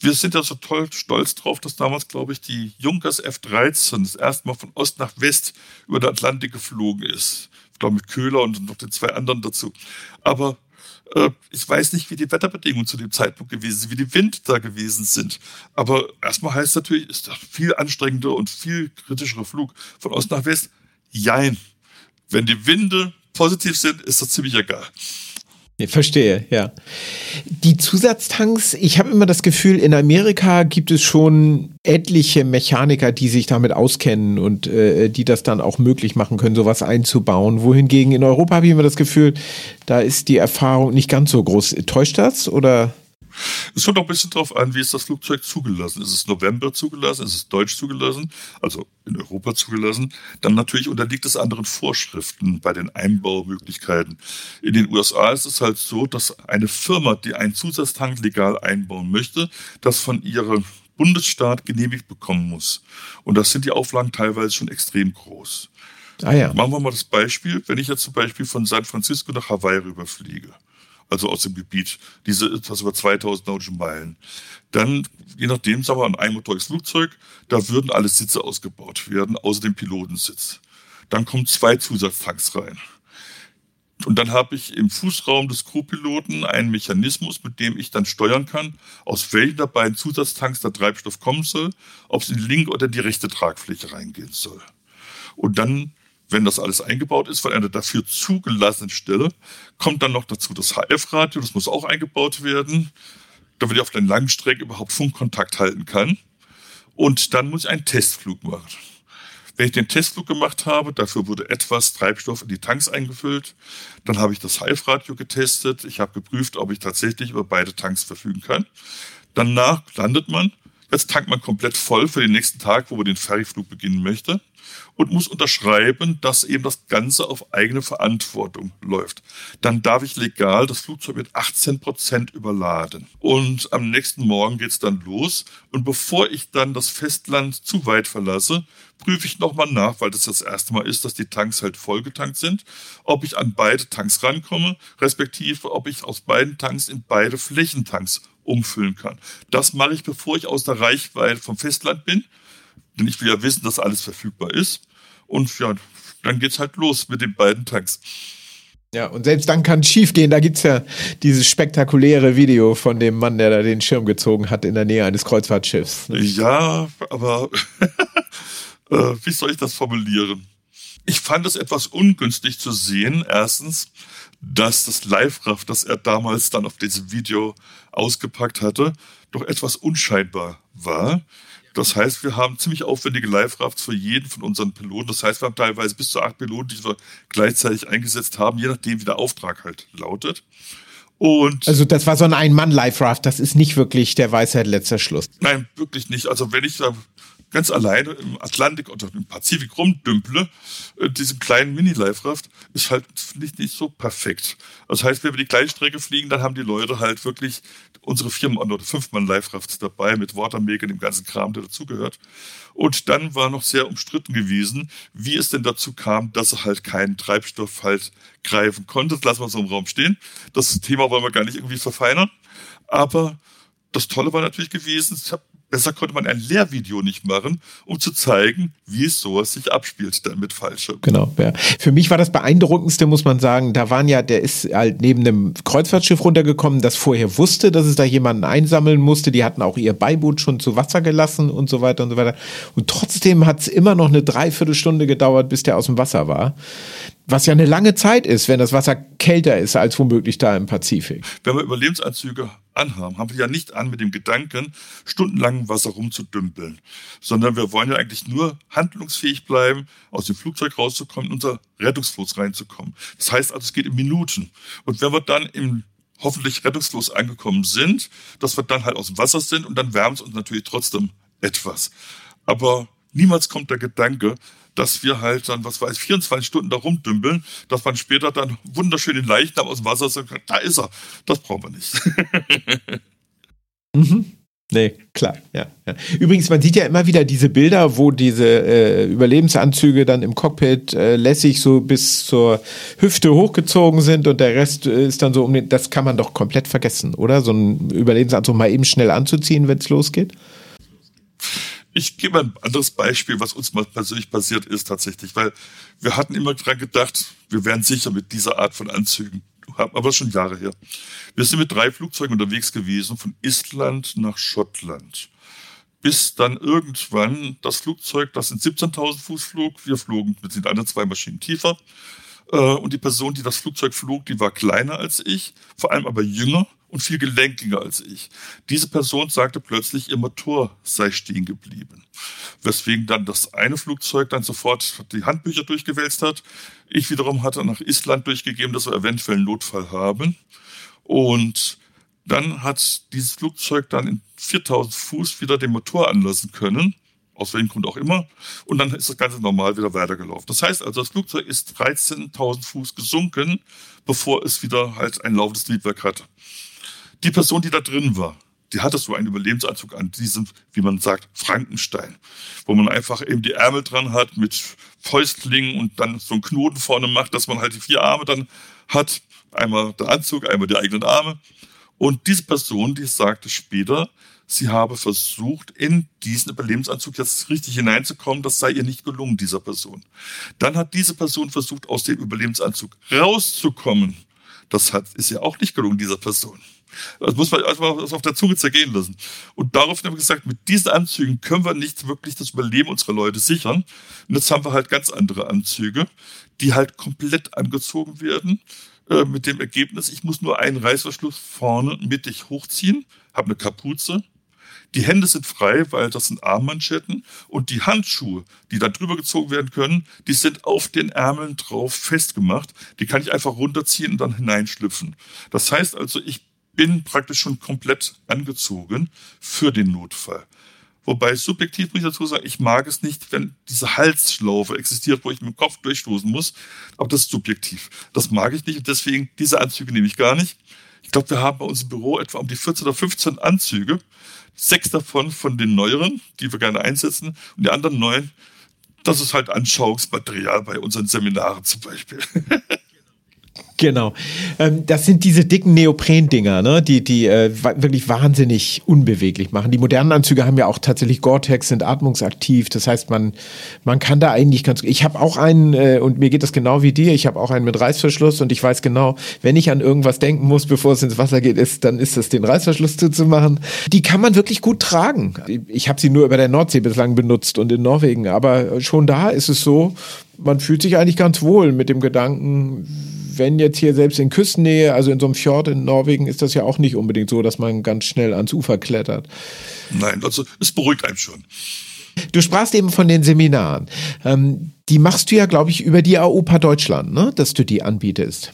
Wir sind ja so toll stolz drauf, dass damals, glaube ich, die Junkers F-13 das erste Mal von Ost nach West über den Atlantik geflogen ist. Ich glaube, mit Köhler und noch den zwei anderen dazu. Aber ich weiß nicht, wie die Wetterbedingungen zu dem Zeitpunkt gewesen sind, wie die Wind da gewesen sind. Aber erstmal heißt natürlich, ist das viel anstrengender und viel kritischerer Flug von Ost nach West. Jein. Wenn die Winde positiv sind, ist das ziemlich egal. Ich verstehe, ja. Die Zusatztanks, ich habe immer das Gefühl, in Amerika gibt es schon etliche Mechaniker, die sich damit auskennen und äh, die das dann auch möglich machen können, sowas einzubauen. Wohingegen in Europa habe ich immer das Gefühl, da ist die Erfahrung nicht ganz so groß. Täuscht das oder? Es kommt auch ein bisschen darauf an, wie ist das Flugzeug zugelassen. Ist es November zugelassen? Ist es deutsch zugelassen? Also in Europa zugelassen? Dann natürlich unterliegt es anderen Vorschriften bei den Einbaumöglichkeiten. In den USA ist es halt so, dass eine Firma, die einen Zusatztank legal einbauen möchte, das von ihrem Bundesstaat genehmigt bekommen muss. Und das sind die Auflagen teilweise schon extrem groß. Ah ja. Machen wir mal das Beispiel, wenn ich jetzt zum Beispiel von San Francisco nach Hawaii rüberfliege also aus dem Gebiet, diese etwas über 2000 nautische Meilen. Dann, je nachdem, sagen wir, ein einmotoriges Flugzeug, da würden alle Sitze ausgebaut werden, außer dem Pilotensitz. Dann kommen zwei Zusatztanks rein. Und dann habe ich im Fußraum des Co-Piloten einen Mechanismus, mit dem ich dann steuern kann, aus welchen der beiden Zusatztanks der Treibstoff kommen soll, ob es in die linke oder die rechte Tragfläche reingehen soll. Und dann wenn das alles eingebaut ist von einer dafür zugelassenen Stelle, kommt dann noch dazu das HF-Radio, das muss auch eingebaut werden, damit ich auf der langen Strecke überhaupt Funkkontakt halten kann. Und dann muss ich einen Testflug machen. Wenn ich den Testflug gemacht habe, dafür wurde etwas Treibstoff in die Tanks eingefüllt, dann habe ich das HF-Radio getestet, ich habe geprüft, ob ich tatsächlich über beide Tanks verfügen kann. Danach landet man, jetzt tankt man komplett voll für den nächsten Tag, wo man den Ferryflug beginnen möchte und muss unterschreiben, dass eben das Ganze auf eigene Verantwortung läuft. Dann darf ich legal das Flugzeug mit 18 Prozent überladen. Und am nächsten Morgen geht's dann los. Und bevor ich dann das Festland zu weit verlasse, prüfe ich nochmal nach, weil das das erste Mal ist, dass die Tanks halt vollgetankt sind, ob ich an beide Tanks rankomme, respektive ob ich aus beiden Tanks in beide Flächentanks umfüllen kann. Das mache ich, bevor ich aus der Reichweite vom Festland bin denn ich will ja wissen, dass alles verfügbar ist. Und ja, dann geht's halt los mit den beiden Tanks. Ja, und selbst dann kann es schief gehen. Da gibt's ja dieses spektakuläre Video von dem Mann, der da den Schirm gezogen hat in der Nähe eines Kreuzfahrtschiffs. Ne? Ja, aber [laughs] äh, wie soll ich das formulieren? Ich fand es etwas ungünstig zu sehen, erstens, dass das Live-Raff, das er damals dann auf diesem Video ausgepackt hatte, doch etwas unscheinbar war. Das heißt, wir haben ziemlich aufwendige Live-Rafts für jeden von unseren Piloten. Das heißt, wir haben teilweise bis zu acht Piloten, die wir gleichzeitig eingesetzt haben, je nachdem, wie der Auftrag halt lautet. Und also das war so ein Ein-Mann-Live-Raft, das ist nicht wirklich der Weisheit letzter Schluss. Nein, wirklich nicht. Also wenn ich da ganz alleine im Atlantik oder im Pazifik rumdümple, äh, diesem kleinen Mini-Life-Raft, ist halt nicht, nicht so perfekt. Das heißt, wenn wir die gleiche Strecke fliegen, dann haben die Leute halt wirklich unsere vier oder fünf Mann Live-Rafts dabei mit Watermaker, dem ganzen Kram, der dazugehört. Und dann war noch sehr umstritten gewesen, wie es denn dazu kam, dass er halt keinen Treibstoff halt greifen konnte. Das lassen wir so im Raum stehen. Das Thema wollen wir gar nicht irgendwie verfeinern. Aber das Tolle war natürlich gewesen, Besser konnte man ein Lehrvideo nicht machen, um zu zeigen, wie es sowas sich abspielt dann mit Fallschirm. Genau, ja. Für mich war das beeindruckendste, muss man sagen, da waren ja, der ist halt neben einem Kreuzfahrtschiff runtergekommen, das vorher wusste, dass es da jemanden einsammeln musste. Die hatten auch ihr Beiboot schon zu Wasser gelassen und so weiter und so weiter. Und trotzdem hat es immer noch eine Dreiviertelstunde gedauert, bis der aus dem Wasser war. Was ja eine lange Zeit ist, wenn das Wasser kälter ist als womöglich da im Pazifik. Wenn wir Überlebensanzüge anhaben, haben wir ja nicht an mit dem Gedanken, stundenlang im Wasser rumzudümpeln, sondern wir wollen ja eigentlich nur handlungsfähig bleiben, aus dem Flugzeug rauszukommen, in unser Rettungsfloß reinzukommen. Das heißt also, es geht in Minuten. Und wenn wir dann im hoffentlich rettungslos angekommen sind, dass wir dann halt aus dem Wasser sind und dann wärmt es uns natürlich trotzdem etwas. Aber niemals kommt der Gedanke, dass wir halt dann, was weiß ich, 24 Stunden da rumdümpeln, dass man später dann wunderschön den Leichnam aus dem Wasser sagt, da ist er. Das brauchen wir nicht. [laughs] mhm. Nee, klar, ja, ja, Übrigens, man sieht ja immer wieder diese Bilder, wo diese äh, Überlebensanzüge dann im Cockpit äh, lässig so bis zur Hüfte hochgezogen sind und der Rest äh, ist dann so um den. Das kann man doch komplett vergessen, oder? So einen Überlebensanzug mal eben schnell anzuziehen, wenn es losgeht? Ich gebe ein anderes Beispiel, was uns mal persönlich passiert ist tatsächlich, weil wir hatten immer dran gedacht, wir wären sicher mit dieser Art von Anzügen aber schon Jahre her. Wir sind mit drei Flugzeugen unterwegs gewesen, von Island nach Schottland. Bis dann irgendwann das Flugzeug, das in 17.000 Fuß flog, wir flogen mit den anderen zwei Maschinen tiefer. Äh, und die Person, die das Flugzeug flog, die war kleiner als ich, vor allem aber jünger und viel gelenkiger als ich. Diese Person sagte plötzlich, ihr Motor sei stehen geblieben. Weswegen dann das eine Flugzeug dann sofort die Handbücher durchgewälzt hat. Ich wiederum hatte nach Island durchgegeben, dass wir eventuell einen Notfall haben. Und dann hat dieses Flugzeug dann in 4000 Fuß wieder den Motor anlassen können aus welchem Grund auch immer. Und dann ist das Ganze normal wieder weitergelaufen. Das heißt also, das Flugzeug ist 13.000 Fuß gesunken, bevor es wieder halt ein laufendes Triebwerk hatte. Die Person, die da drin war, die hatte so einen Überlebensanzug an diesem, wie man sagt, Frankenstein, wo man einfach eben die Ärmel dran hat mit Fäustlingen und dann so einen Knoten vorne macht, dass man halt die vier Arme dann hat. Einmal der Anzug, einmal die eigenen Arme. Und diese Person, die sagte später, sie habe versucht, in diesen Überlebensanzug jetzt richtig hineinzukommen. Das sei ihr nicht gelungen, dieser Person. Dann hat diese Person versucht, aus dem Überlebensanzug rauszukommen. Das hat, ist ja auch nicht gelungen, dieser Person. Das muss man erstmal auf der Zunge zergehen lassen. Und daraufhin haben wir gesagt, mit diesen Anzügen können wir nicht wirklich das Überleben unserer Leute sichern. Und jetzt haben wir halt ganz andere Anzüge, die halt komplett angezogen werden. Äh, mit dem Ergebnis, ich muss nur einen Reißverschluss vorne mittig hochziehen, habe eine Kapuze, die Hände sind frei, weil das sind Armmanschetten und die Handschuhe, die da drüber gezogen werden können, die sind auf den Ärmeln drauf festgemacht. Die kann ich einfach runterziehen und dann hineinschlüpfen. Das heißt also, ich bin praktisch schon komplett angezogen für den Notfall. Wobei subjektiv muss ich dazu sagen, ich mag es nicht, wenn diese Halsschlaufe existiert, wo ich mit dem Kopf durchstoßen muss. Aber das ist subjektiv. Das mag ich nicht und deswegen diese Anzüge nehme ich gar nicht. Ich glaube, wir haben bei uns im Büro etwa um die 14 oder 15 Anzüge. Sechs davon von den neueren, die wir gerne einsetzen. Und die anderen neun, das ist halt Anschauungsmaterial bei unseren Seminaren zum Beispiel. [laughs] Genau. Ähm, das sind diese dicken Neopren-Dinger, ne? die, die äh, wirklich wahnsinnig unbeweglich machen. Die modernen Anzüge haben ja auch tatsächlich Gore-Tex, sind atmungsaktiv. Das heißt, man, man kann da eigentlich ganz. Ich habe auch einen, äh, und mir geht das genau wie dir, ich habe auch einen mit Reißverschluss und ich weiß genau, wenn ich an irgendwas denken muss, bevor es ins Wasser geht, ist, dann ist es den Reißverschluss zuzumachen. Die kann man wirklich gut tragen. Ich habe sie nur über der Nordsee bislang benutzt und in Norwegen, aber schon da ist es so, man fühlt sich eigentlich ganz wohl mit dem Gedanken, wenn jetzt hier selbst in Küstennähe, also in so einem Fjord in Norwegen, ist das ja auch nicht unbedingt so, dass man ganz schnell ans Ufer klettert. Nein, also es beruhigt einen schon. Du sprachst eben von den Seminaren. Ähm, die machst du ja, glaube ich, über die AOPA Deutschland, ne? dass du die anbietest.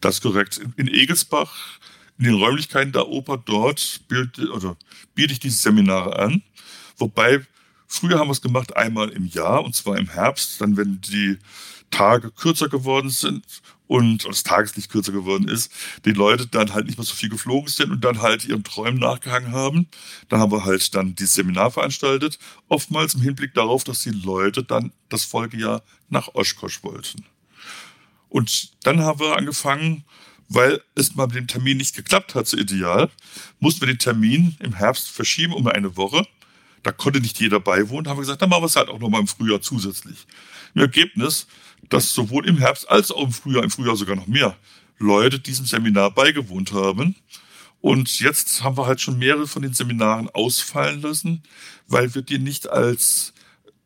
Das ist korrekt. In Egelsbach, in den Räumlichkeiten der Oper dort biete, oder biete ich diese Seminare an. Wobei, früher haben wir es gemacht einmal im Jahr, und zwar im Herbst, dann wenn die Tage kürzer geworden sind und das Tageslicht kürzer geworden ist, die Leute dann halt nicht mehr so viel geflogen sind und dann halt ihren Träumen nachgehangen haben. Da haben wir halt dann dieses Seminar veranstaltet, oftmals im Hinblick darauf, dass die Leute dann das Folgejahr nach Oshkosh wollten. Und dann haben wir angefangen, weil es mal mit dem Termin nicht geklappt hat, so ideal, mussten wir den Termin im Herbst verschieben um eine Woche. Da konnte nicht jeder beiwohnen. Haben wir gesagt, dann machen wir es halt auch noch mal im Frühjahr zusätzlich. Im Ergebnis dass sowohl im Herbst als auch im Frühjahr, im Frühjahr sogar noch mehr Leute diesem Seminar beigewohnt haben. Und jetzt haben wir halt schon mehrere von den Seminaren ausfallen lassen, weil wir die nicht als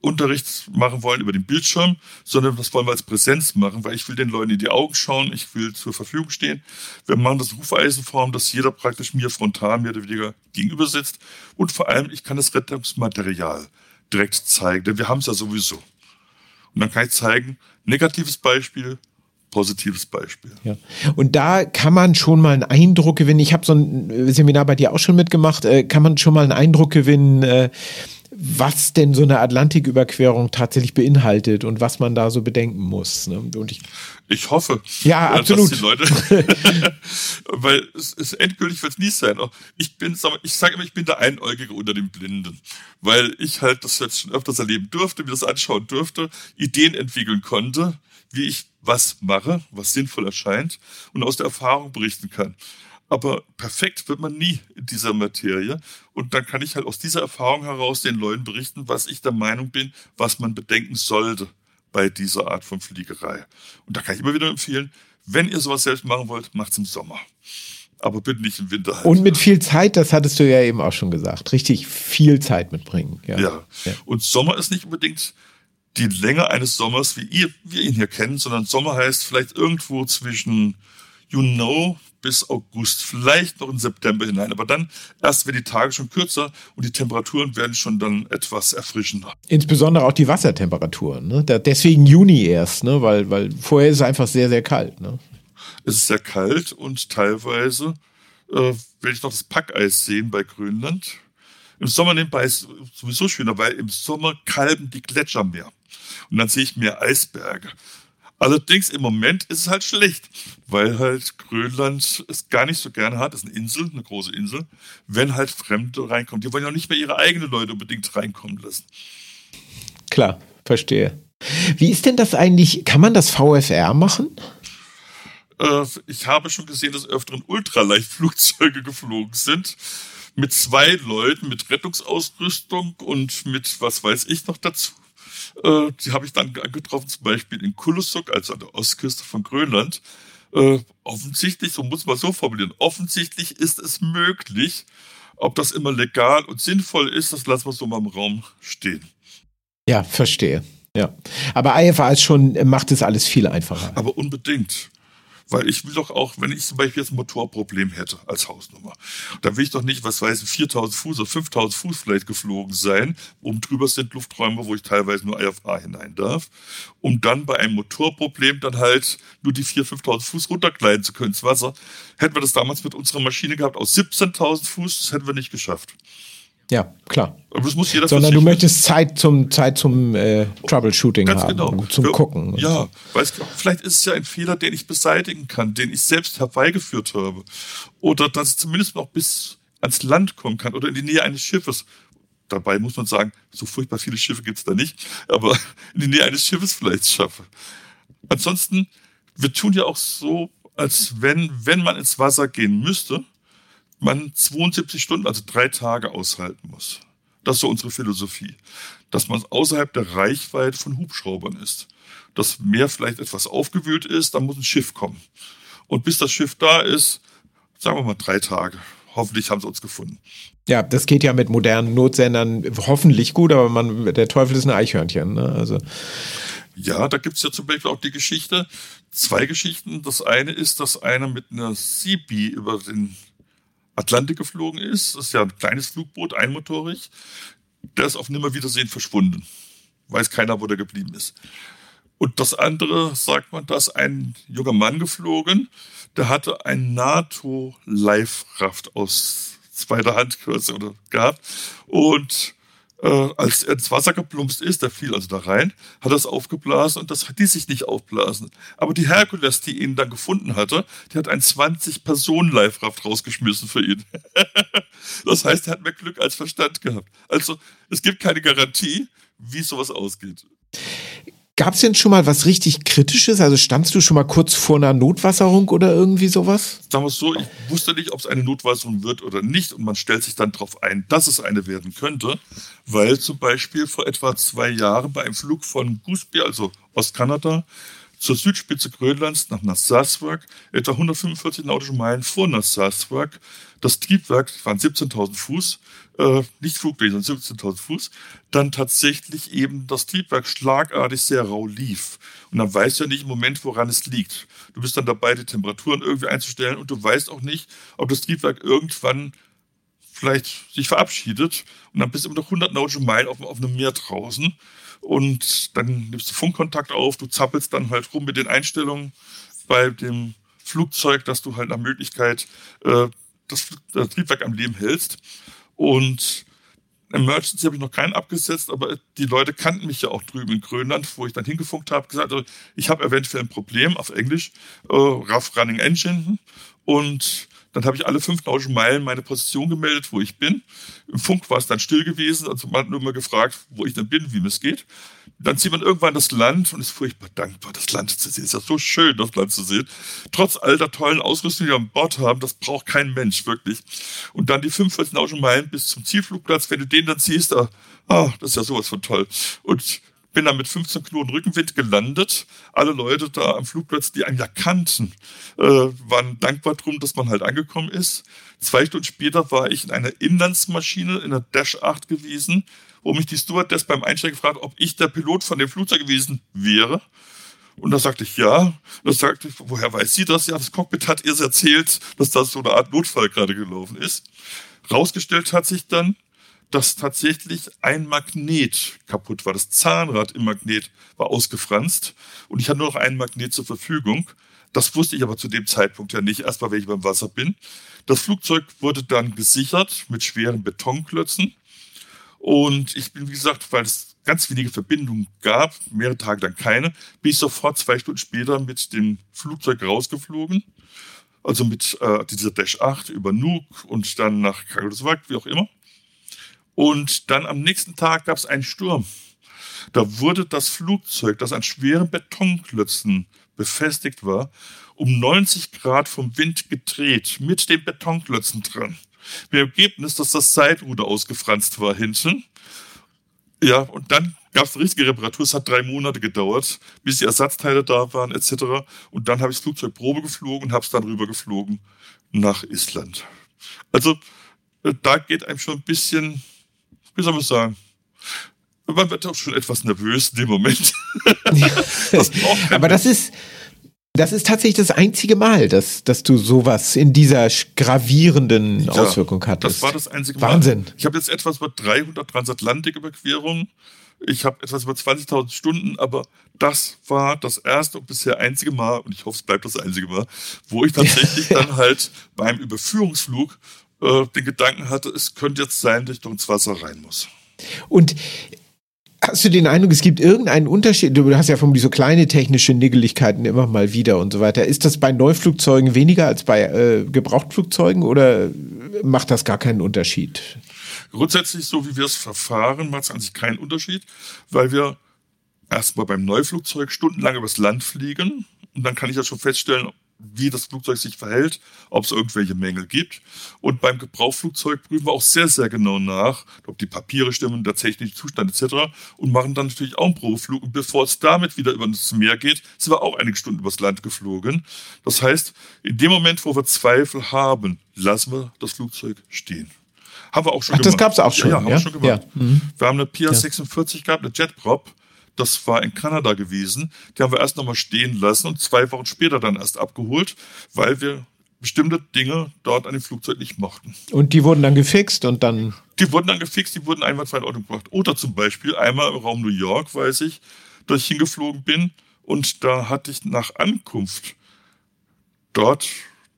Unterricht machen wollen über den Bildschirm, sondern das wollen wir als Präsenz machen, weil ich will den Leuten in die Augen schauen, ich will zur Verfügung stehen. Wir machen das in Hufeisenform, dass jeder praktisch mir frontal mehr oder weniger gegenüber sitzt. Und vor allem, ich kann das Rettungsmaterial direkt zeigen, denn wir haben es ja sowieso. Und dann kann ich zeigen, negatives Beispiel, positives Beispiel. Ja. Und da kann man schon mal einen Eindruck gewinnen. Ich habe so ein Seminar bei dir auch schon mitgemacht. Äh, kann man schon mal einen Eindruck gewinnen, äh, was denn so eine Atlantiküberquerung tatsächlich beinhaltet und was man da so bedenken muss. Ne? Und ich, ich hoffe, ja, absolut. die Leute, [laughs] [laughs] weil es, es endgültig wird es nie sein. Ich bin, ich sage immer, ich bin der Einäugige unter den Blinden, weil ich halt das jetzt schon öfters erleben durfte, mir das anschauen durfte, Ideen entwickeln konnte, wie ich was mache, was sinnvoll erscheint und aus der Erfahrung berichten kann. Aber perfekt wird man nie in dieser Materie. Und dann kann ich halt aus dieser Erfahrung heraus den Leuten berichten, was ich der Meinung bin, was man bedenken sollte bei dieser Art von Fliegerei. Und da kann ich immer wieder empfehlen, wenn ihr sowas selbst machen wollt, macht's im Sommer. Aber bitte nicht im Winter. Halt. Und mit viel Zeit, das hattest du ja eben auch schon gesagt. Richtig viel Zeit mitbringen. Ja. ja. ja. Und Sommer ist nicht unbedingt die Länge eines Sommers, wie ihr, wir ihn hier kennen, sondern Sommer heißt vielleicht irgendwo zwischen you know bis August, vielleicht noch in September hinein, aber dann erst werden die Tage schon kürzer und die Temperaturen werden schon dann etwas erfrischender. Insbesondere auch die Wassertemperaturen. Ne? deswegen Juni erst, ne? weil, weil vorher ist es einfach sehr, sehr kalt. Ne? Es ist sehr kalt und teilweise äh, werde ich noch das Packeis sehen bei Grönland. Im Sommer nebenbei ist es sowieso schöner, weil im Sommer kalben die Gletscher mehr. Und dann sehe ich mehr Eisberge. Allerdings im Moment ist es halt schlecht, weil halt Grönland es gar nicht so gerne hat. Es ist eine Insel, eine große Insel, wenn halt Fremde reinkommen. Die wollen ja nicht mehr ihre eigenen Leute unbedingt reinkommen lassen. Klar, verstehe. Wie ist denn das eigentlich? Kann man das VFR machen? Äh, ich habe schon gesehen, dass öfteren Ultraleichtflugzeuge [laughs] geflogen sind. Mit zwei Leuten, mit Rettungsausrüstung und mit was weiß ich noch dazu. Äh, die habe ich dann angetroffen, zum Beispiel in Kulusuk, also an der Ostküste von Grönland. Äh, offensichtlich, so muss man so formulieren, offensichtlich ist es möglich. Ob das immer legal und sinnvoll ist, das lassen wir so mal im Raum stehen. Ja, verstehe. Ja. Aber IFA ist schon, macht es alles viel einfacher. Aber unbedingt. Weil ich will doch auch, wenn ich zum Beispiel jetzt ein Motorproblem hätte als Hausnummer, dann will ich doch nicht, was weiß ich, 4000 Fuß oder 5000 Fuß vielleicht geflogen sein. Oben drüber sind Lufträume, wo ich teilweise nur IFA hinein darf, um dann bei einem Motorproblem dann halt nur die 4.000, 5.000 Fuß runtergleiten zu können ins Wasser. Hätten wir das damals mit unserer Maschine gehabt aus 17.000 Fuß, das hätten wir nicht geschafft. Ja, klar. Aber das muss jeder Sondern du möchtest Zeit zum, Zeit zum äh, Troubleshooting Ganz haben, genau. zum ja, Gucken. Ja, so. weißt, vielleicht ist es ja ein Fehler, den ich beseitigen kann, den ich selbst herbeigeführt habe. Oder dass ich zumindest noch bis ans Land kommen kann oder in die Nähe eines Schiffes. Dabei muss man sagen, so furchtbar viele Schiffe gibt es da nicht, aber in die Nähe eines Schiffes vielleicht schaffe. Ansonsten, wir tun ja auch so, als wenn, wenn man ins Wasser gehen müsste, man 72 Stunden, also drei Tage aushalten muss. Das ist so unsere Philosophie. Dass man außerhalb der Reichweite von Hubschraubern ist. Dass Meer vielleicht etwas aufgewühlt ist, dann muss ein Schiff kommen. Und bis das Schiff da ist, sagen wir mal drei Tage. Hoffentlich haben sie uns gefunden. Ja, das geht ja mit modernen Notsendern hoffentlich gut, aber man, der Teufel ist ein Eichhörnchen. Ne? Also. Ja, da gibt's ja zum Beispiel auch die Geschichte, zwei Geschichten. Das eine ist, dass einer mit einer CB über den Atlantik geflogen ist. Das ist ja ein kleines Flugboot, einmotorig. Der ist auf Nimmerwiedersehen verschwunden. Weiß keiner, wo der geblieben ist. Und das andere, sagt man, da ist ein junger Mann geflogen, der hatte ein NATO-Live-Raft aus zweiter Hand gehabt. Und äh, als er ins Wasser geplumpst ist, der fiel also da rein, hat es aufgeblasen und das hat die sich nicht aufblasen. Aber die Herkules, die ihn dann gefunden hatte, die hat ein 20-Personen-Live-Raft rausgeschmissen für ihn. [laughs] das heißt, er hat mehr Glück als Verstand gehabt. Also es gibt keine Garantie, wie sowas ausgeht. Gab es denn schon mal was richtig Kritisches? Also standst du schon mal kurz vor einer Notwasserung oder irgendwie sowas? Sagen wir es so, ich wusste nicht, ob es eine Notwasserung wird oder nicht und man stellt sich dann darauf ein, dass es eine werden könnte, weil zum Beispiel vor etwa zwei Jahren bei einem Flug von Gooseby, also Ostkanada, zur Südspitze Grönlands nach Nassaswak, etwa 145 nautische Meilen vor Nassaswak, das Triebwerk, waren 17.000 Fuß, äh, nicht Flugbläser, 17.000 Fuß, dann tatsächlich eben das Triebwerk schlagartig sehr rau lief. Und dann weißt du ja nicht im Moment, woran es liegt. Du bist dann dabei, die Temperaturen irgendwie einzustellen. Und du weißt auch nicht, ob das Triebwerk irgendwann vielleicht sich verabschiedet. Und dann bist du immer noch 100 nautische Meilen auf, auf einem Meer draußen und dann nimmst du Funkkontakt auf, du zappelst dann halt rum mit den Einstellungen bei dem Flugzeug, dass du halt nach Möglichkeit äh, das, das Triebwerk am Leben hältst. Und Emergency habe ich noch keinen abgesetzt, aber die Leute kannten mich ja auch drüben in Grönland, wo ich dann hingefunkt habe, gesagt, also ich habe eventuell ein Problem auf Englisch, äh, Rough Running Engine und dann habe ich alle fünf nautischen Meilen meine Position gemeldet, wo ich bin. Im Funk war es dann still gewesen, also man hat nur mal gefragt, wo ich dann bin, wie mir es geht. Dann sieht man irgendwann das Land und ist furchtbar dankbar, das Land zu sehen. Es ist ja so schön, das Land zu sehen. Trotz all der tollen Ausrüstung, die wir an Bord haben, das braucht kein Mensch, wirklich. Und dann die 45 nautischen Meilen bis zum Zielflugplatz, wenn du den dann siehst, ah, das ist ja sowas von toll. Und bin dann mit 15 Knoten Rückenwind gelandet. Alle Leute da am Flugplatz, die einen ja kannten, äh, waren dankbar drum, dass man halt angekommen ist. Zwei Stunden später war ich in einer Inlandsmaschine in der Dash 8 gewesen, wo mich die Stewardess beim Einsteigen gefragt, ob ich der Pilot von dem Flugzeug gewesen wäre. Und da sagte ich ja. Da sagte ich, woher weiß sie das? Ja, das Cockpit hat ihr erzählt, dass das so eine Art Notfall gerade gelaufen ist. Rausgestellt hat sich dann, dass tatsächlich ein Magnet kaputt war. Das Zahnrad im Magnet war ausgefranst und ich hatte nur noch einen Magnet zur Verfügung. Das wusste ich aber zu dem Zeitpunkt ja nicht, erst mal, wenn ich beim Wasser bin. Das Flugzeug wurde dann gesichert mit schweren Betonklötzen. Und ich bin, wie gesagt, weil es ganz wenige Verbindungen gab, mehrere Tage dann keine, bin ich sofort zwei Stunden später mit dem Flugzeug rausgeflogen. Also mit äh, dieser Dash 8 über Nuuk und dann nach Karlsruhe, wie auch immer. Und dann am nächsten Tag gab es einen Sturm. Da wurde das Flugzeug, das an schweren Betonklötzen befestigt war, um 90 Grad vom Wind gedreht, mit den Betonklötzen dran. Mit dem Ergebnis, dass das Seitruder ausgefranst war hinten. Ja, und dann gab es eine richtige Reparatur. Es hat drei Monate gedauert, bis die Ersatzteile da waren, etc. Und dann habe ich das Flugzeug Probe geflogen und habe es dann rüber geflogen nach Island. Also äh, da geht einem schon ein bisschen wie soll man sagen, man wird auch schon etwas nervös in dem Moment. [laughs] das Aber das ist, das ist tatsächlich das einzige Mal, dass, dass du sowas in dieser gravierenden ja, Auswirkung hattest. Das war das einzige Mal. Wahnsinn. Ich habe jetzt etwas über 300 Transatlantiküberquerungen. Ich habe etwas über 20.000 Stunden, aber das war das erste und bisher einzige Mal, und ich hoffe, es bleibt das einzige Mal, wo ich tatsächlich [laughs] dann halt beim Überführungsflug äh, den Gedanken hatte, es könnte jetzt sein, dass ich ins Wasser rein muss. Und Hast du den Eindruck, es gibt irgendeinen Unterschied? Du hast ja von so kleine technische Niggeligkeiten immer mal wieder und so weiter. Ist das bei Neuflugzeugen weniger als bei äh, Gebrauchtflugzeugen oder macht das gar keinen Unterschied? Grundsätzlich, so wie wir es verfahren, macht es an sich keinen Unterschied, weil wir erstmal beim Neuflugzeug stundenlang übers Land fliegen und dann kann ich ja schon feststellen, wie das Flugzeug sich verhält, ob es irgendwelche Mängel gibt. Und beim Gebrauchflugzeug prüfen wir auch sehr, sehr genau nach, ob die Papiere stimmen, der technische Zustand etc. Und machen dann natürlich auch einen Probeflug. Und bevor es damit wieder über das Meer geht, sind wir auch einige Stunden übers Land geflogen. Das heißt, in dem Moment, wo wir Zweifel haben, lassen wir das Flugzeug stehen. Haben wir auch schon Ach, gemacht. das gab es auch schon. Ja, ja haben ja? wir schon gemacht. Ja. Mhm. Wir haben eine Pia 46 gehabt, eine Jetprop das war in Kanada gewesen. Die haben wir erst nochmal stehen lassen und zwei Wochen später dann erst abgeholt, weil wir bestimmte Dinge dort an dem Flugzeug nicht mochten. Und die wurden dann gefixt und dann. Die wurden dann gefixt, die wurden einwandfrei in Ordnung gebracht. Oder zum Beispiel einmal im Raum New York, weiß ich, dass ich hingeflogen bin und da hatte ich nach Ankunft dort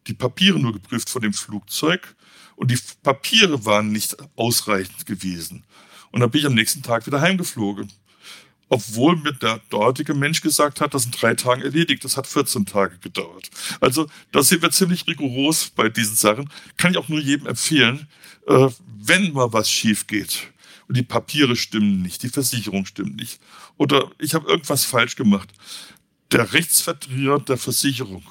die Papiere nur geprüft von dem Flugzeug und die Papiere waren nicht ausreichend gewesen. Und dann bin ich am nächsten Tag wieder heimgeflogen obwohl mir der dortige Mensch gesagt hat, das sind drei Tagen erledigt. Das hat 14 Tage gedauert. Also da sind wir ziemlich rigoros bei diesen Sachen. Kann ich auch nur jedem empfehlen, äh, wenn mal was schief geht und die Papiere stimmen nicht, die Versicherung stimmt nicht oder ich habe irgendwas falsch gemacht. Der Rechtsvertreter der Versicherung,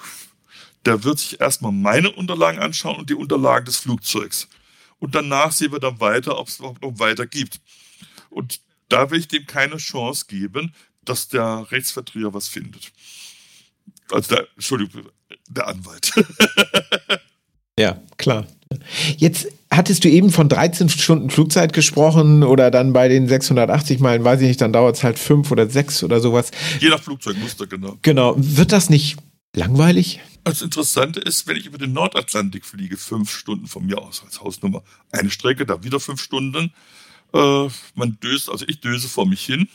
der wird sich erstmal meine Unterlagen anschauen und die Unterlagen des Flugzeugs. Und danach sehen wir dann weiter, ob es überhaupt noch weiter gibt. Und da will ich dem keine Chance geben, dass der Rechtsvertreter was findet. Also der, Entschuldigung, der Anwalt. [laughs] ja, klar. Jetzt hattest du eben von 13 Stunden Flugzeit gesprochen oder dann bei den 680 Meilen, weiß ich nicht, dann dauert es halt fünf oder sechs oder sowas. Je nach Flugzeugmuster, genau. Genau. Wird das nicht langweilig? Das Interessante ist, wenn ich über den Nordatlantik fliege, fünf Stunden von mir aus als Hausnummer, eine Strecke, da wieder fünf Stunden, äh, man döst, also ich döse vor mich hin.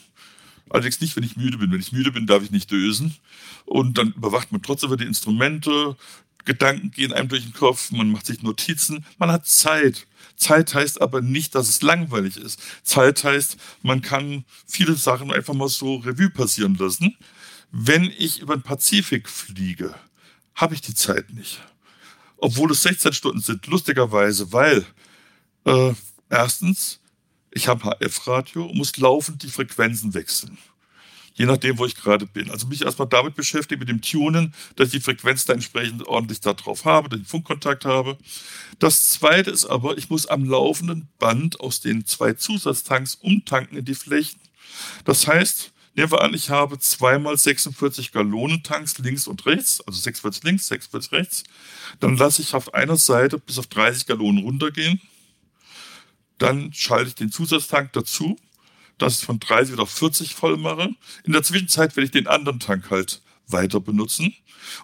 Allerdings nicht, wenn ich müde bin. Wenn ich müde bin, darf ich nicht dösen. Und dann überwacht man trotzdem die Instrumente, Gedanken gehen einem durch den Kopf, man macht sich Notizen, man hat Zeit. Zeit heißt aber nicht, dass es langweilig ist. Zeit heißt, man kann viele Sachen einfach mal so Revue passieren lassen. Wenn ich über den Pazifik fliege, habe ich die Zeit nicht. Obwohl es 16 Stunden sind, lustigerweise, weil äh, erstens, ich habe HF-Radio und muss laufend die Frequenzen wechseln je nachdem, wo ich gerade bin. Also mich erstmal damit beschäftigen, mit dem Tunen, dass ich die Frequenz da entsprechend ordentlich da drauf habe, ich Funkkontakt habe. Das zweite ist aber, ich muss am laufenden Band aus den zwei Zusatztanks umtanken in die Flächen. Das heißt, Nehmen wir an, ich habe zweimal 46 Gallonen Tanks links und rechts, also 46 links, 46 rechts. Dann lasse ich auf einer Seite bis auf 30 Gallonen runtergehen. Dann schalte ich den Zusatztank dazu dass ich von 30 wieder auf 40 voll mache. In der Zwischenzeit werde ich den anderen Tank halt weiter benutzen.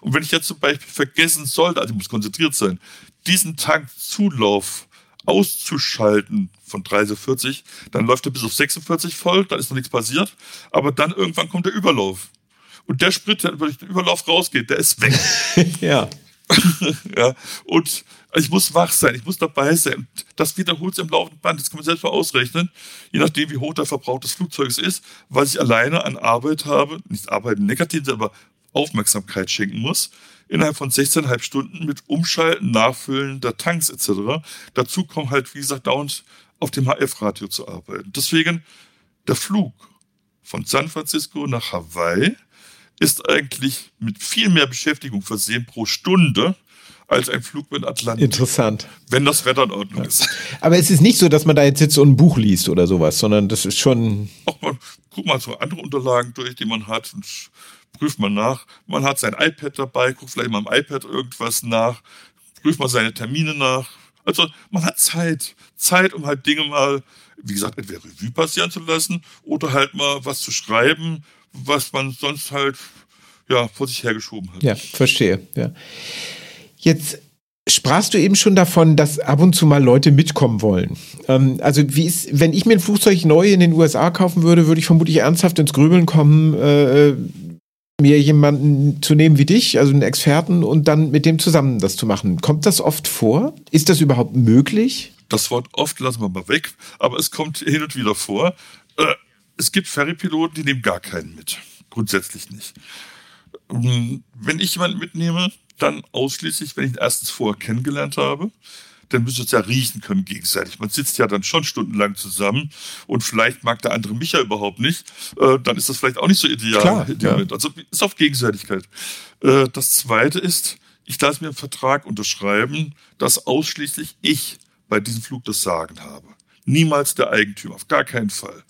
Und wenn ich jetzt zum Beispiel vergessen sollte, also ich muss konzentriert sein, diesen Tankzulauf auszuschalten von 30 auf 40, dann läuft er bis auf 46 voll, dann ist noch nichts passiert, aber dann irgendwann kommt der Überlauf. Und der Sprit, der über den Überlauf rausgeht, der ist weg. [laughs] ja. [laughs] ja. Und ich muss wach sein, ich muss dabei sein. Das wiederholt sich im laufenden Band. Das kann man selbst mal ausrechnen, je nachdem, wie hoch der Verbrauch des Flugzeugs ist, was ich alleine an Arbeit habe, nicht Arbeit im Negativen, aber Aufmerksamkeit schenken muss, innerhalb von 16,5 Stunden mit Umschalten, Nachfüllen der Tanks etc. Dazu kommt halt, wie gesagt, dauernd auf dem HF-Radio zu arbeiten. Deswegen der Flug von San Francisco nach Hawaii ist eigentlich mit viel mehr Beschäftigung versehen pro Stunde als ein Flug mit Atlantik. Interessant. Wenn das Wetter in Ordnung ja. ist. Aber es ist nicht so, dass man da jetzt sitzt und ein Buch liest oder sowas, sondern das ist schon. Auch man guckt mal so andere Unterlagen durch, die man hat und prüft mal nach. Man hat sein iPad dabei, guckt vielleicht mal am iPad irgendwas nach, prüft mal seine Termine nach. Also man hat Zeit. Zeit, um halt Dinge mal, wie gesagt, entweder Revue passieren zu lassen oder halt mal was zu schreiben, was man sonst halt ja, vor sich hergeschoben hat. Ja, verstehe. Ja. Jetzt sprachst du eben schon davon, dass ab und zu mal Leute mitkommen wollen. Ähm, also wie ist, wenn ich mir ein Flugzeug neu in den USA kaufen würde, würde ich vermutlich ernsthaft ins Grübeln kommen, äh, mir jemanden zu nehmen wie dich, also einen Experten, und dann mit dem zusammen das zu machen. Kommt das oft vor? Ist das überhaupt möglich? Das Wort oft lassen wir mal weg, aber es kommt hin und wieder vor. Äh, es gibt Ferrypiloten, die nehmen gar keinen mit. Grundsätzlich nicht. Ähm, wenn ich jemanden mitnehme, dann ausschließlich, wenn ich ihn erstens vorher kennengelernt habe. Dann müssen wir es ja riechen können gegenseitig. Man sitzt ja dann schon stundenlang zusammen und vielleicht mag der andere mich ja überhaupt nicht. Äh, dann ist das vielleicht auch nicht so ideal. Klar, ja. Also ist auf Gegenseitigkeit. Äh, das Zweite ist, ich lasse mir einen Vertrag unterschreiben, dass ausschließlich ich bei diesem Flug das Sagen habe. Niemals der Eigentümer, auf gar keinen Fall.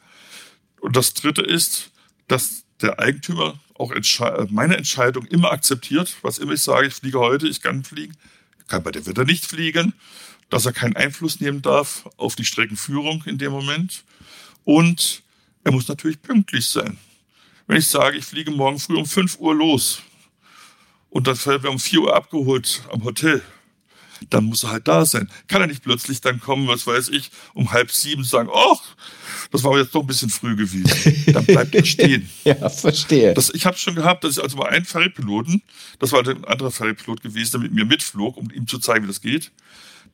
Und das Dritte ist, dass der Eigentümer auch Entsche meine Entscheidung immer akzeptiert, was immer ich sage, ich fliege heute, ich kann fliegen, kann bei der wird er nicht fliegen, dass er keinen Einfluss nehmen darf auf die Streckenführung in dem Moment und er muss natürlich pünktlich sein. Wenn ich sage, ich fliege morgen früh um 5 Uhr los und dann werden wir um 4 Uhr abgeholt am Hotel, dann muss er halt da sein. Kann er nicht plötzlich dann kommen, was weiß ich, um halb sieben sagen, ach, das war jetzt doch ein bisschen früh gewesen. Dann bleibt er stehen. [laughs] ja, verstehe. Das, ich habe schon gehabt, dass ich also mal einen Ferrypiloten, das war ein anderer Ferrypilot gewesen, der mit mir mitflog, um ihm zu zeigen, wie das geht,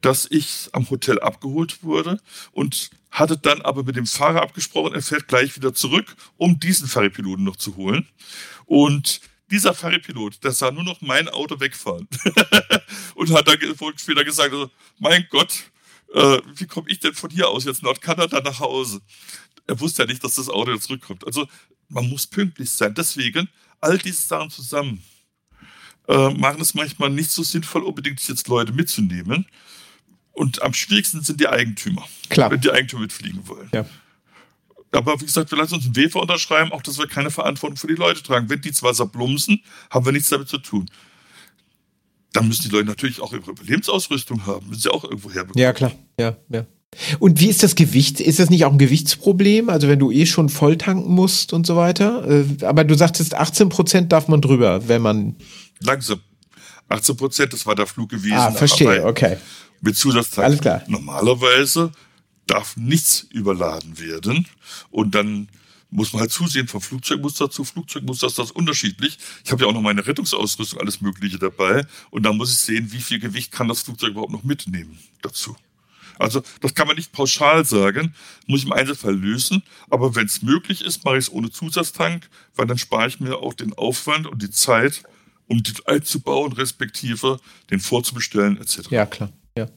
dass ich am Hotel abgeholt wurde und hatte dann aber mit dem Fahrer abgesprochen, er fährt gleich wieder zurück, um diesen Ferrypiloten noch zu holen. Und dieser Ferrypilot, der sah nur noch mein Auto wegfahren [laughs] und hat dann später gesagt, also, mein Gott, äh, wie komme ich denn von hier aus jetzt Nordkanada nach Hause? Er wusste ja nicht, dass das Auto jetzt zurückkommt. Also man muss pünktlich sein. Deswegen all diese Sachen zusammen äh, machen es manchmal nicht so sinnvoll, unbedingt jetzt Leute mitzunehmen. Und am schwierigsten sind die Eigentümer. Klar. Wenn die Eigentümer mitfliegen wollen. Ja. Aber wie gesagt, wir lassen uns einen Wefer unterschreiben, auch dass wir keine Verantwortung für die Leute tragen. Wenn die ins Wasser plumpsen, haben wir nichts damit zu tun. Dann müssen die Leute natürlich auch ihre Lebensausrüstung haben, müssen sie auch irgendwo herbekommen. Ja, klar. Ja, ja. Und wie ist das Gewicht? Ist das nicht auch ein Gewichtsproblem? Also wenn du eh schon voll tanken musst und so weiter? Äh, aber du sagtest, 18 Prozent darf man drüber, wenn man. Langsam. 18 Prozent, das war der Flug gewesen. Ah, verstehe, okay. Mit Zusatzzeit. Alles klar. Normalerweise darf nichts überladen werden. Und dann muss man halt zusehen, von Flugzeugmuster zu Flugzeugmuster ist das unterschiedlich. Ich habe ja auch noch meine Rettungsausrüstung, alles Mögliche dabei. Und da muss ich sehen, wie viel Gewicht kann das Flugzeug überhaupt noch mitnehmen dazu. Also das kann man nicht pauschal sagen, muss ich im Einzelfall lösen. Aber wenn es möglich ist, mache ich es ohne Zusatztank, weil dann spare ich mir auch den Aufwand und die Zeit, um den einzubauen, respektive den vorzubestellen etc. Ja, klar. Ja.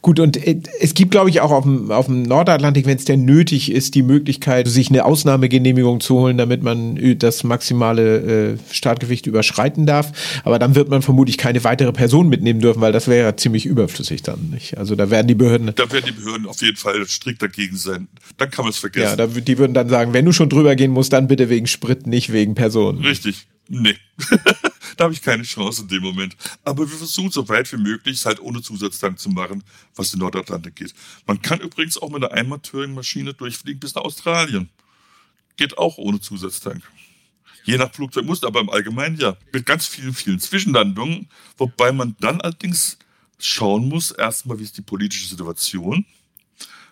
Gut, und äh, es gibt, glaube ich, auch auf dem, auf dem Nordatlantik, wenn es denn nötig ist, die Möglichkeit, sich eine Ausnahmegenehmigung zu holen, damit man das maximale äh, Startgewicht überschreiten darf. Aber dann wird man vermutlich keine weitere Person mitnehmen dürfen, weil das wäre ja ziemlich überflüssig dann. Nicht? Also da werden die Behörden. Da werden die Behörden auf jeden Fall strikt dagegen sein. Dann kann man es vergessen. Ja, da, die würden dann sagen, wenn du schon drüber gehen musst, dann bitte wegen Sprit, nicht wegen Personen. Richtig. Nee. [laughs] da habe ich keine Chance in dem Moment. Aber wir versuchen so weit wie möglich, es halt ohne Zusatztank zu machen, was den Nordatlantik geht. Man kann übrigens auch mit einer Einmotorigen-Maschine durchfliegen bis nach Australien. Geht auch ohne Zusatztank. Je nach Flugzeugmuster, aber im Allgemeinen ja. Mit ganz vielen, vielen Zwischenlandungen, wobei man dann allerdings schauen muss, erstmal, wie ist die politische Situation.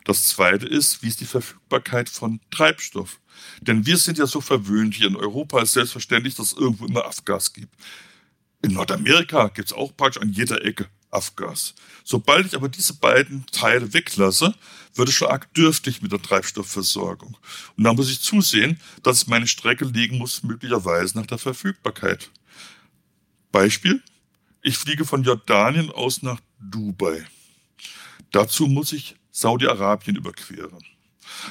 Das zweite ist, wie ist die Verfügbarkeit von Treibstoff. Denn wir sind ja so verwöhnt hier in Europa, ist selbstverständlich, dass es irgendwo immer Afgas gibt. In Nordamerika gibt es auch praktisch an jeder Ecke Afgas. Sobald ich aber diese beiden Teile weglasse, wird es schon arg dürftig mit der Treibstoffversorgung. Und da muss ich zusehen, dass ich meine Strecke legen muss, möglicherweise nach der Verfügbarkeit. Beispiel, ich fliege von Jordanien aus nach Dubai. Dazu muss ich Saudi-Arabien überqueren.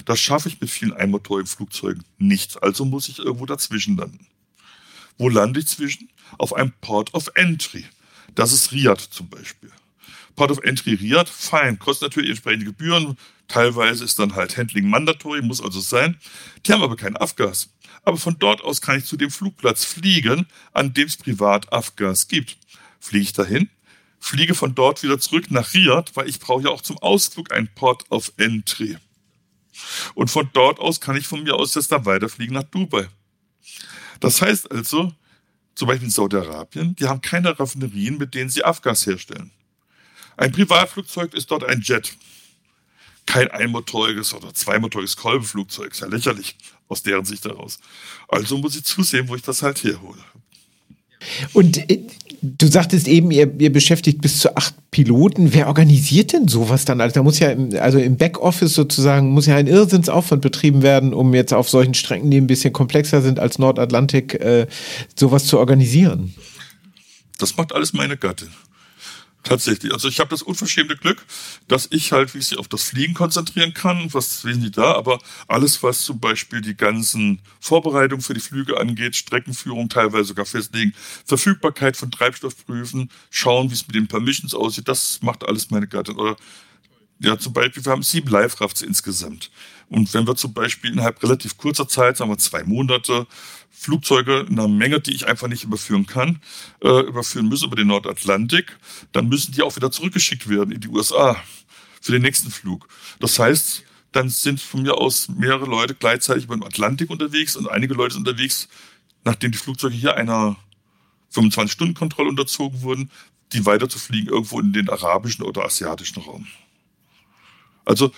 Das schaffe ich mit vielen einmotorigen Flugzeugen nicht, also muss ich irgendwo dazwischen landen. Wo lande ich zwischen? Auf einem Port of Entry. Das ist Riyadh zum Beispiel. Port of Entry Riyadh, fein, kostet natürlich entsprechende Gebühren. Teilweise ist dann halt Handling mandatory, muss also sein. Die haben aber kein Afgas. Aber von dort aus kann ich zu dem Flugplatz fliegen, an dem es privat Afgas gibt. Fliege ich dahin, fliege von dort wieder zurück nach Riyadh, weil ich brauche ja auch zum Ausflug ein Port of Entry. Und von dort aus kann ich von mir aus jetzt dann weiterfliegen nach Dubai. Das heißt also, zum Beispiel in Saudi-Arabien, die haben keine Raffinerien, mit denen sie Afgas herstellen. Ein Privatflugzeug ist dort ein Jet. Kein einmotoriges oder zweimotoriges Kolbeflugzeug. Ist ja lächerlich aus deren Sicht heraus. Also muss ich zusehen, wo ich das halt herhole. Und äh, du sagtest eben, ihr, ihr, beschäftigt bis zu acht Piloten. Wer organisiert denn sowas dann? Also da muss ja, im, also im Backoffice sozusagen, muss ja ein Irrsinnsaufwand betrieben werden, um jetzt auf solchen Strecken, die ein bisschen komplexer sind als Nordatlantik, äh, sowas zu organisieren. Das macht alles meine Gattin. Tatsächlich. Also ich habe das unverschämte Glück, dass ich halt wie sich auf das Fliegen konzentrieren kann. Was sehen Sie da? Aber alles, was zum Beispiel die ganzen Vorbereitungen für die Flüge angeht, Streckenführung teilweise sogar festlegen, Verfügbarkeit von Treibstoff prüfen, schauen, wie es mit den Permissions aussieht, das macht alles meine Gattin. Oder ja, zum Beispiel, wir haben sieben Live-Rafts insgesamt. Und wenn wir zum Beispiel innerhalb relativ kurzer Zeit, sagen wir zwei Monate, Flugzeuge in einer Menge, die ich einfach nicht überführen kann, äh, überführen müssen über den Nordatlantik, dann müssen die auch wieder zurückgeschickt werden in die USA für den nächsten Flug. Das heißt, dann sind von mir aus mehrere Leute gleichzeitig über den Atlantik unterwegs und einige Leute sind unterwegs, nachdem die Flugzeuge hier einer 25-Stunden-Kontrolle unterzogen wurden, die weiter zu fliegen irgendwo in den arabischen oder asiatischen Raum. Also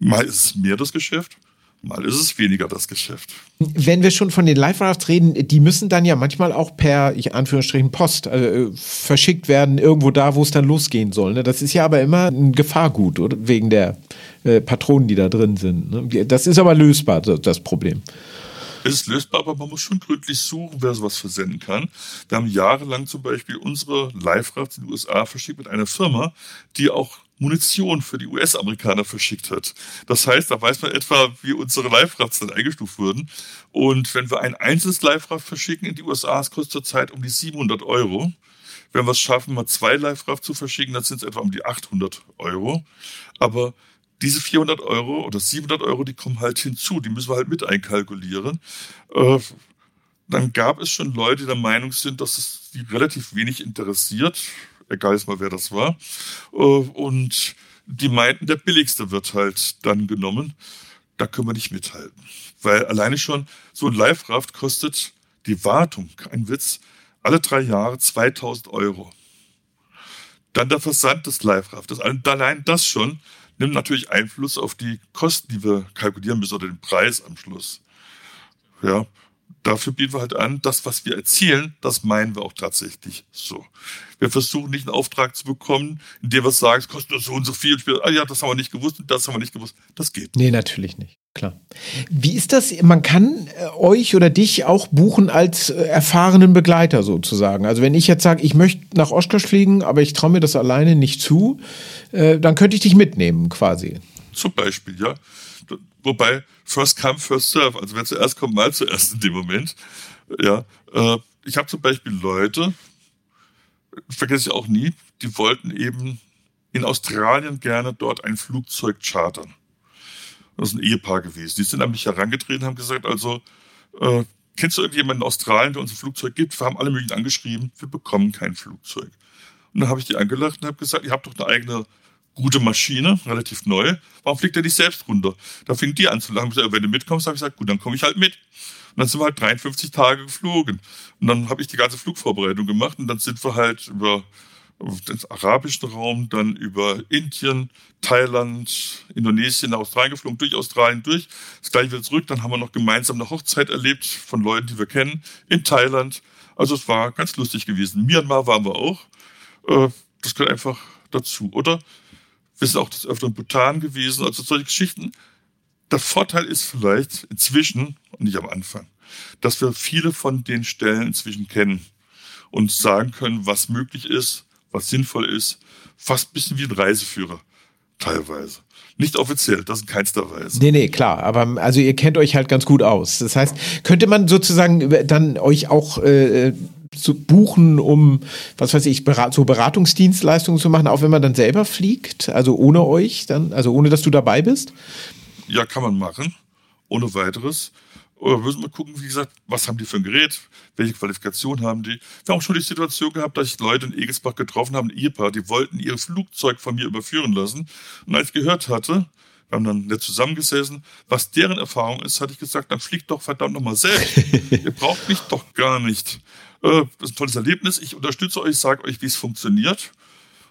mal ist es mehr das Geschäft, mal ist es weniger das Geschäft. Wenn wir schon von den Live-Rafts reden, die müssen dann ja manchmal auch per, ich Anführungsstrichen, Post äh, verschickt werden, irgendwo da, wo es dann losgehen soll. Ne? Das ist ja aber immer ein Gefahrgut, oder? Wegen der äh, Patronen, die da drin sind. Ne? Das ist aber lösbar, das Problem. Es ist lösbar, aber man muss schon gründlich suchen, wer sowas versenden kann. Wir haben jahrelang zum Beispiel unsere Live-Rafts in den USA verschickt mit einer Firma, die auch Munition für die US-Amerikaner verschickt hat. Das heißt, da weiß man etwa, wie unsere Live-Rafts dann eingestuft wurden. Und wenn wir ein einzelnes Live-Raft verschicken in die USA, es kostet zurzeit um die 700 Euro. Wenn wir es schaffen, mal zwei Live-Raft zu verschicken, dann sind es etwa um die 800 Euro. Aber diese 400 Euro oder 700 Euro, die kommen halt hinzu, die müssen wir halt mit einkalkulieren. Äh, dann gab es schon Leute, die der Meinung sind, dass es die relativ wenig interessiert, egal mal, wer das war. Äh, und die meinten, der billigste wird halt dann genommen. Da können wir nicht mithalten. Weil alleine schon so ein Live-Raft kostet die Wartung, kein Witz, alle drei Jahre 2000 Euro. Dann der Versand des Live-Raftes. Allein das schon nimmt natürlich Einfluss auf die Kosten, die wir kalkulieren müssen oder den Preis am Schluss. ja, dafür bieten wir halt an, das, was wir erzielen, das meinen wir auch tatsächlich so. Wir versuchen nicht einen Auftrag zu bekommen, in dem wir sagen, es kostet nur so und so viel. Und ah ja, das haben wir nicht gewusst und das haben wir nicht gewusst. Das geht. Nee, natürlich nicht. Klar. Wie ist das? Man kann äh, euch oder dich auch buchen als äh, erfahrenen Begleiter sozusagen. Also wenn ich jetzt sage, ich möchte nach Oshkosh fliegen, aber ich traue mir das alleine nicht zu, äh, dann könnte ich dich mitnehmen quasi. Zum Beispiel, ja. Wobei, first come, first serve. Also wer zuerst kommt, mal zuerst in dem Moment. Ja, äh, ich habe zum Beispiel Leute, vergesse ich auch nie, die wollten eben in Australien gerne dort ein Flugzeug chartern. Das ist ein Ehepaar gewesen. Die sind an mich herangetreten und haben gesagt, also, äh, kennst du irgendjemanden in Australien, der uns ein Flugzeug gibt? Wir haben alle möglichen angeschrieben, wir bekommen kein Flugzeug. Und dann habe ich die angelacht und habe gesagt, ihr habt doch eine eigene gute Maschine, relativ neu. Warum fliegt er nicht selbst runter? Da fing die an zu lachen. Wenn du mitkommst, habe ich gesagt, gut, dann komme ich halt mit. Und dann sind wir halt 53 Tage geflogen. Und dann habe ich die ganze Flugvorbereitung gemacht und dann sind wir halt über den arabischen Raum, dann über Indien, Thailand, Indonesien, Australien geflogen, durch Australien durch. Das gleiche wieder zurück. Dann haben wir noch gemeinsam eine Hochzeit erlebt von Leuten, die wir kennen, in Thailand. Also es war ganz lustig gewesen. Myanmar waren wir auch. Äh, das gehört einfach dazu. Oder wir sind auch das öfteren Bhutan gewesen, also solche Geschichten. Der Vorteil ist vielleicht inzwischen, und nicht am Anfang, dass wir viele von den Stellen inzwischen kennen und sagen können, was möglich ist, was sinnvoll ist. Fast ein bisschen wie ein Reiseführer, teilweise. Nicht offiziell, das in keinster Weise. Nee, nee, klar. Aber also ihr kennt euch halt ganz gut aus. Das heißt, könnte man sozusagen dann euch auch äh, zu buchen, um, was weiß ich, Berat so Beratungsdienstleistungen zu machen, auch wenn man dann selber fliegt? Also ohne euch dann, also ohne dass du dabei bist? Ja, kann man machen, ohne weiteres. Oder müssen wir gucken, wie gesagt, was haben die für ein Gerät, welche Qualifikation haben die. Wir haben auch schon die Situation gehabt, dass ich Leute in Egelsbach getroffen habe, ein Ehepaar, die wollten ihr Flugzeug von mir überführen lassen. Und als ich gehört hatte, wir haben dann nicht zusammengesessen, was deren Erfahrung ist, hatte ich gesagt, dann fliegt doch verdammt nochmal selbst. [laughs] Ihr braucht mich doch gar nicht. Äh, das ist ein tolles Erlebnis. Ich unterstütze euch, sage euch, wie es funktioniert.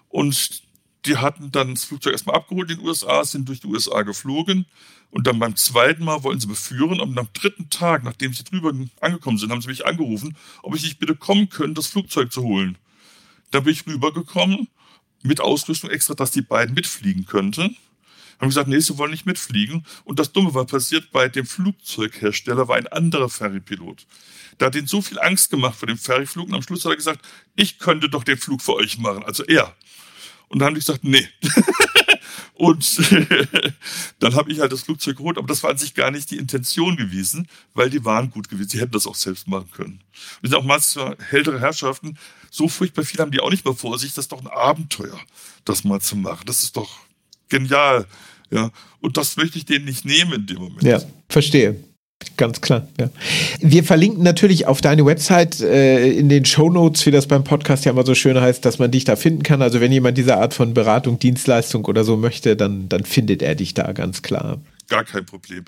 Und die hatten dann das Flugzeug erstmal abgeholt in den USA, sind durch die USA geflogen. Und dann beim zweiten Mal wollten sie beführen. Und am dritten Tag, nachdem sie drüber angekommen sind, haben sie mich angerufen, ob ich nicht bitte kommen könnte, das Flugzeug zu holen. Dann bin ich rübergekommen mit Ausrüstung extra, dass die beiden mitfliegen könnten. Haben gesagt, nee, sie wollen nicht mitfliegen. Und das Dumme war passiert, bei dem Flugzeughersteller war ein anderer Ferrypilot. Da hat ihn so viel Angst gemacht vor dem Ferryflug und am Schluss hat er gesagt, ich könnte doch den Flug für euch machen, also er. Und dann haben die gesagt, nee. [laughs] und [laughs] dann habe ich halt das Flugzeug geholt, aber das war an sich gar nicht die Intention gewesen, weil die waren gut gewesen. Sie hätten das auch selbst machen können. Wir sind auch manchmal ältere Herrschaften, so furchtbar viel haben die auch nicht mehr vor sich. Das ist doch ein Abenteuer, das mal zu machen. Das ist doch genial. Ja, und das möchte ich denen nicht nehmen in dem Moment. Ja, verstehe. Ganz klar, ja. Wir verlinken natürlich auf deine Website äh, in den Show Notes, wie das beim Podcast ja immer so schön heißt, dass man dich da finden kann. Also wenn jemand diese Art von Beratung, Dienstleistung oder so möchte, dann, dann findet er dich da ganz klar. Gar kein Problem.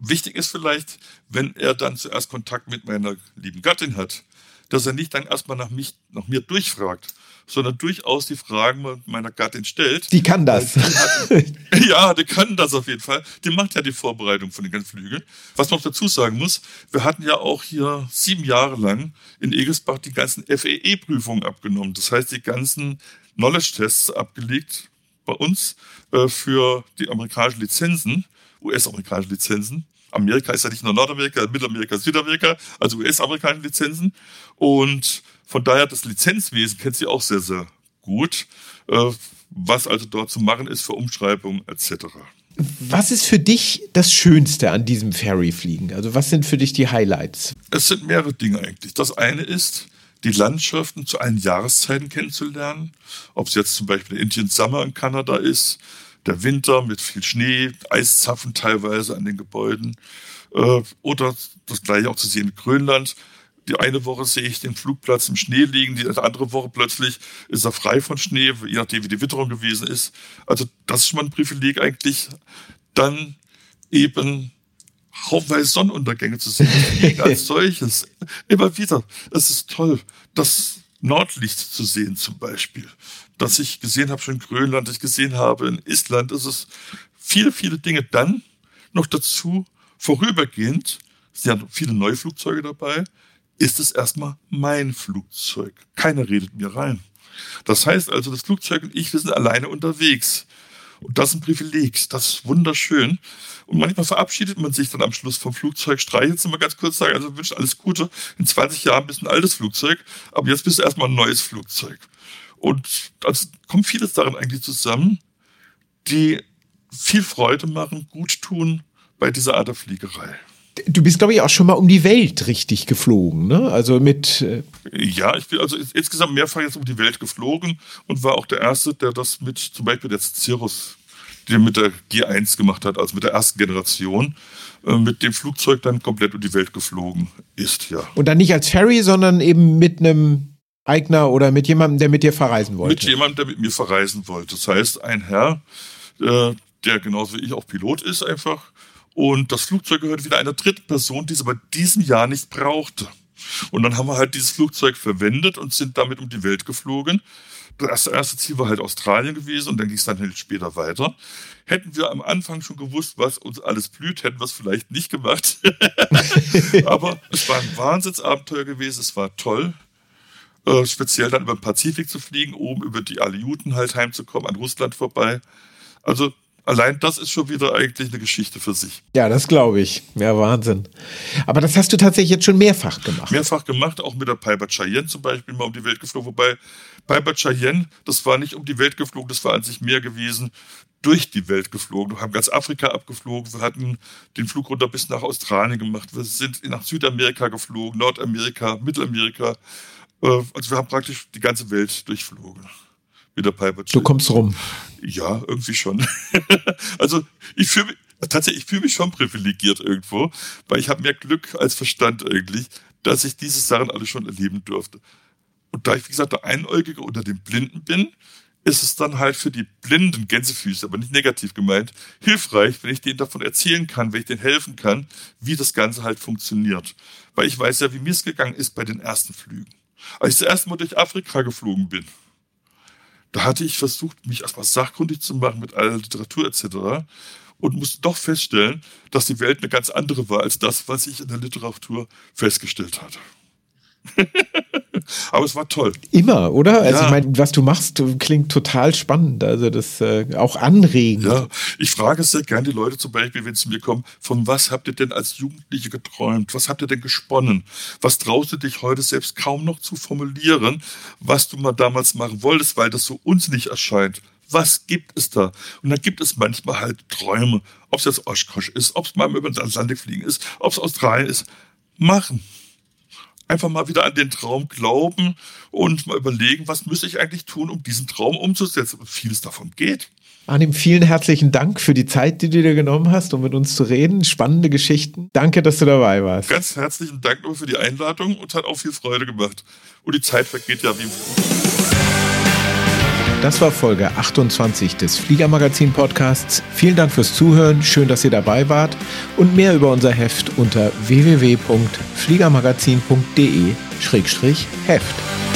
Wichtig ist vielleicht, wenn er dann zuerst Kontakt mit meiner lieben Gattin hat, dass er nicht dann erstmal nach, mich, nach mir durchfragt, sondern durchaus die Fragen meiner Gattin stellt. Die kann das. [laughs] Ja, die kann das auf jeden Fall. Die macht ja die Vorbereitung von den ganzen Flügeln. Was man noch dazu sagen muss, wir hatten ja auch hier sieben Jahre lang in Egelsbach die ganzen FEE-Prüfungen abgenommen. Das heißt, die ganzen Knowledge-Tests abgelegt bei uns äh, für die amerikanischen Lizenzen, US-amerikanischen Lizenzen. Amerika ist ja nicht nur Nordamerika, Mittelamerika, Südamerika, also US-amerikanische Lizenzen. Und von daher das Lizenzwesen kennt sie auch sehr, sehr gut, äh, was also dort zu machen ist für Umschreibungen etc. Was ist für dich das Schönste an diesem Ferryfliegen? Also was sind für dich die Highlights? Es sind mehrere Dinge eigentlich. Das eine ist, die Landschaften zu allen Jahreszeiten kennenzulernen. Ob es jetzt zum Beispiel Indian Summer in Kanada ist, der Winter mit viel Schnee, Eiszapfen teilweise an den Gebäuden. Äh, oder das gleiche auch zu sehen in Grönland, die eine Woche sehe ich den Flugplatz im Schnee liegen, die andere Woche plötzlich ist er frei von Schnee, je nachdem wie die Witterung gewesen ist. Also das ist schon mal ein Privileg eigentlich. Dann eben haufenweise Sonnenuntergänge zu sehen, [laughs] als solches. Immer wieder. Es ist toll. Das Nordlicht zu sehen zum Beispiel. Das ich gesehen habe schon in Grönland, das ich gesehen habe in Island. Es ist viele, viele Dinge. Dann noch dazu vorübergehend es sind ja viele neue Flugzeuge dabei, ist es erstmal mein Flugzeug. Keiner redet mir rein. Das heißt also, das Flugzeug und ich, wir sind alleine unterwegs. Und das ist ein Privileg, das ist wunderschön. Und manchmal verabschiedet man sich dann am Schluss vom Flugzeug, streichelt es mal ganz kurz, sagen, also wünsche alles Gute. In 20 Jahren bist du ein altes Flugzeug, aber jetzt bist du erstmal ein neues Flugzeug. Und also kommt vieles darin eigentlich zusammen, die viel Freude machen, gut tun bei dieser Art der Fliegerei. Du bist, glaube ich, auch schon mal um die Welt richtig geflogen, ne? Also mit. Äh ja, ich bin also insgesamt mehrfach jetzt um die Welt geflogen und war auch der Erste, der das mit zum Beispiel der Cirrus, der mit der G1 gemacht hat, also mit der ersten Generation, äh, mit dem Flugzeug dann komplett um die Welt geflogen ist, ja. Und dann nicht als Ferry, sondern eben mit einem Eigner oder mit jemandem, der mit dir verreisen wollte? Mit jemandem, der mit mir verreisen wollte. Das heißt, ein Herr, äh, der genauso wie ich auch Pilot ist, einfach und das Flugzeug gehört wieder einer dritten Person, die es aber diesem Jahr nicht brauchte. Und dann haben wir halt dieses Flugzeug verwendet und sind damit um die Welt geflogen. Das erste Ziel war halt Australien gewesen und dann ging es dann halt später weiter. Hätten wir am Anfang schon gewusst, was uns alles blüht, hätten wir es vielleicht nicht gemacht. [laughs] Aber es war ein Wahnsinnsabenteuer gewesen, es war toll. Äh, speziell dann über den Pazifik zu fliegen, oben über die Aleuten halt heimzukommen, an Russland vorbei. Also allein das ist schon wieder eigentlich eine Geschichte für sich. Ja, das glaube ich. Ja, Wahnsinn. Aber das hast du tatsächlich jetzt schon mehrfach gemacht. Mehrfach gemacht, auch mit der Piper Cheyenne zum Beispiel mal um die Welt geflogen. Wobei Piper Cheyenne, das war nicht um die Welt geflogen, das war an sich mehr gewesen durch die Welt geflogen. Wir haben ganz Afrika abgeflogen. Wir hatten den Flug runter bis nach Australien gemacht. Wir sind nach Südamerika geflogen, Nordamerika, Mittelamerika. Äh, also wir haben praktisch die ganze Welt durchflogen mit der Piper Du kommst rum. Ja, irgendwie schon. [laughs] also ich fühle mich, tatsächlich, ich fühle mich schon privilegiert irgendwo, weil ich habe mehr Glück als Verstand eigentlich, dass ich diese Sachen alle schon erleben durfte. Und da ich, wie gesagt, der Einäugige unter den Blinden bin, ist es dann halt für die blinden Gänsefüße, aber nicht negativ gemeint, hilfreich, wenn ich denen davon erzählen kann, wenn ich denen helfen kann, wie das Ganze halt funktioniert. Weil ich weiß ja, wie mir es gegangen ist bei den ersten Flügen. Als ich das erste Mal durch Afrika geflogen bin, da hatte ich versucht, mich erstmal sachkundig zu machen mit aller Literatur etc. und musste doch feststellen, dass die Welt eine ganz andere war als das, was ich in der Literatur festgestellt hatte. [laughs] Aber es war toll. Immer, oder? Also ja. ich meine, was du machst, klingt total spannend. Also das äh, auch anregend. Ja, ich frage sehr gerne die Leute zum Beispiel, wenn sie zu mir kommen, von was habt ihr denn als Jugendliche geträumt? Was habt ihr denn gesponnen? Was traust du dich heute selbst kaum noch zu formulieren, was du mal damals machen wolltest, weil das so uns nicht erscheint? Was gibt es da? Und dann gibt es manchmal halt Träume. Ob es jetzt Oshkosh ist, ob es mal über den Atlantik fliegen ist, ob es Australien ist. Machen einfach mal wieder an den Traum glauben und mal überlegen, was müsste ich eigentlich tun, um diesen Traum umzusetzen. Und vieles davon geht. Arnim, vielen herzlichen Dank für die Zeit, die du dir genommen hast, um mit uns zu reden. Spannende Geschichten. Danke, dass du dabei warst. Ganz herzlichen Dank für die Einladung und hat auch viel Freude gemacht. Und die Zeit vergeht ja wie das war Folge 28 des Fliegermagazin Podcasts. Vielen Dank fürs Zuhören. Schön, dass ihr dabei wart. Und mehr über unser Heft unter www.fliegermagazin.de-heft.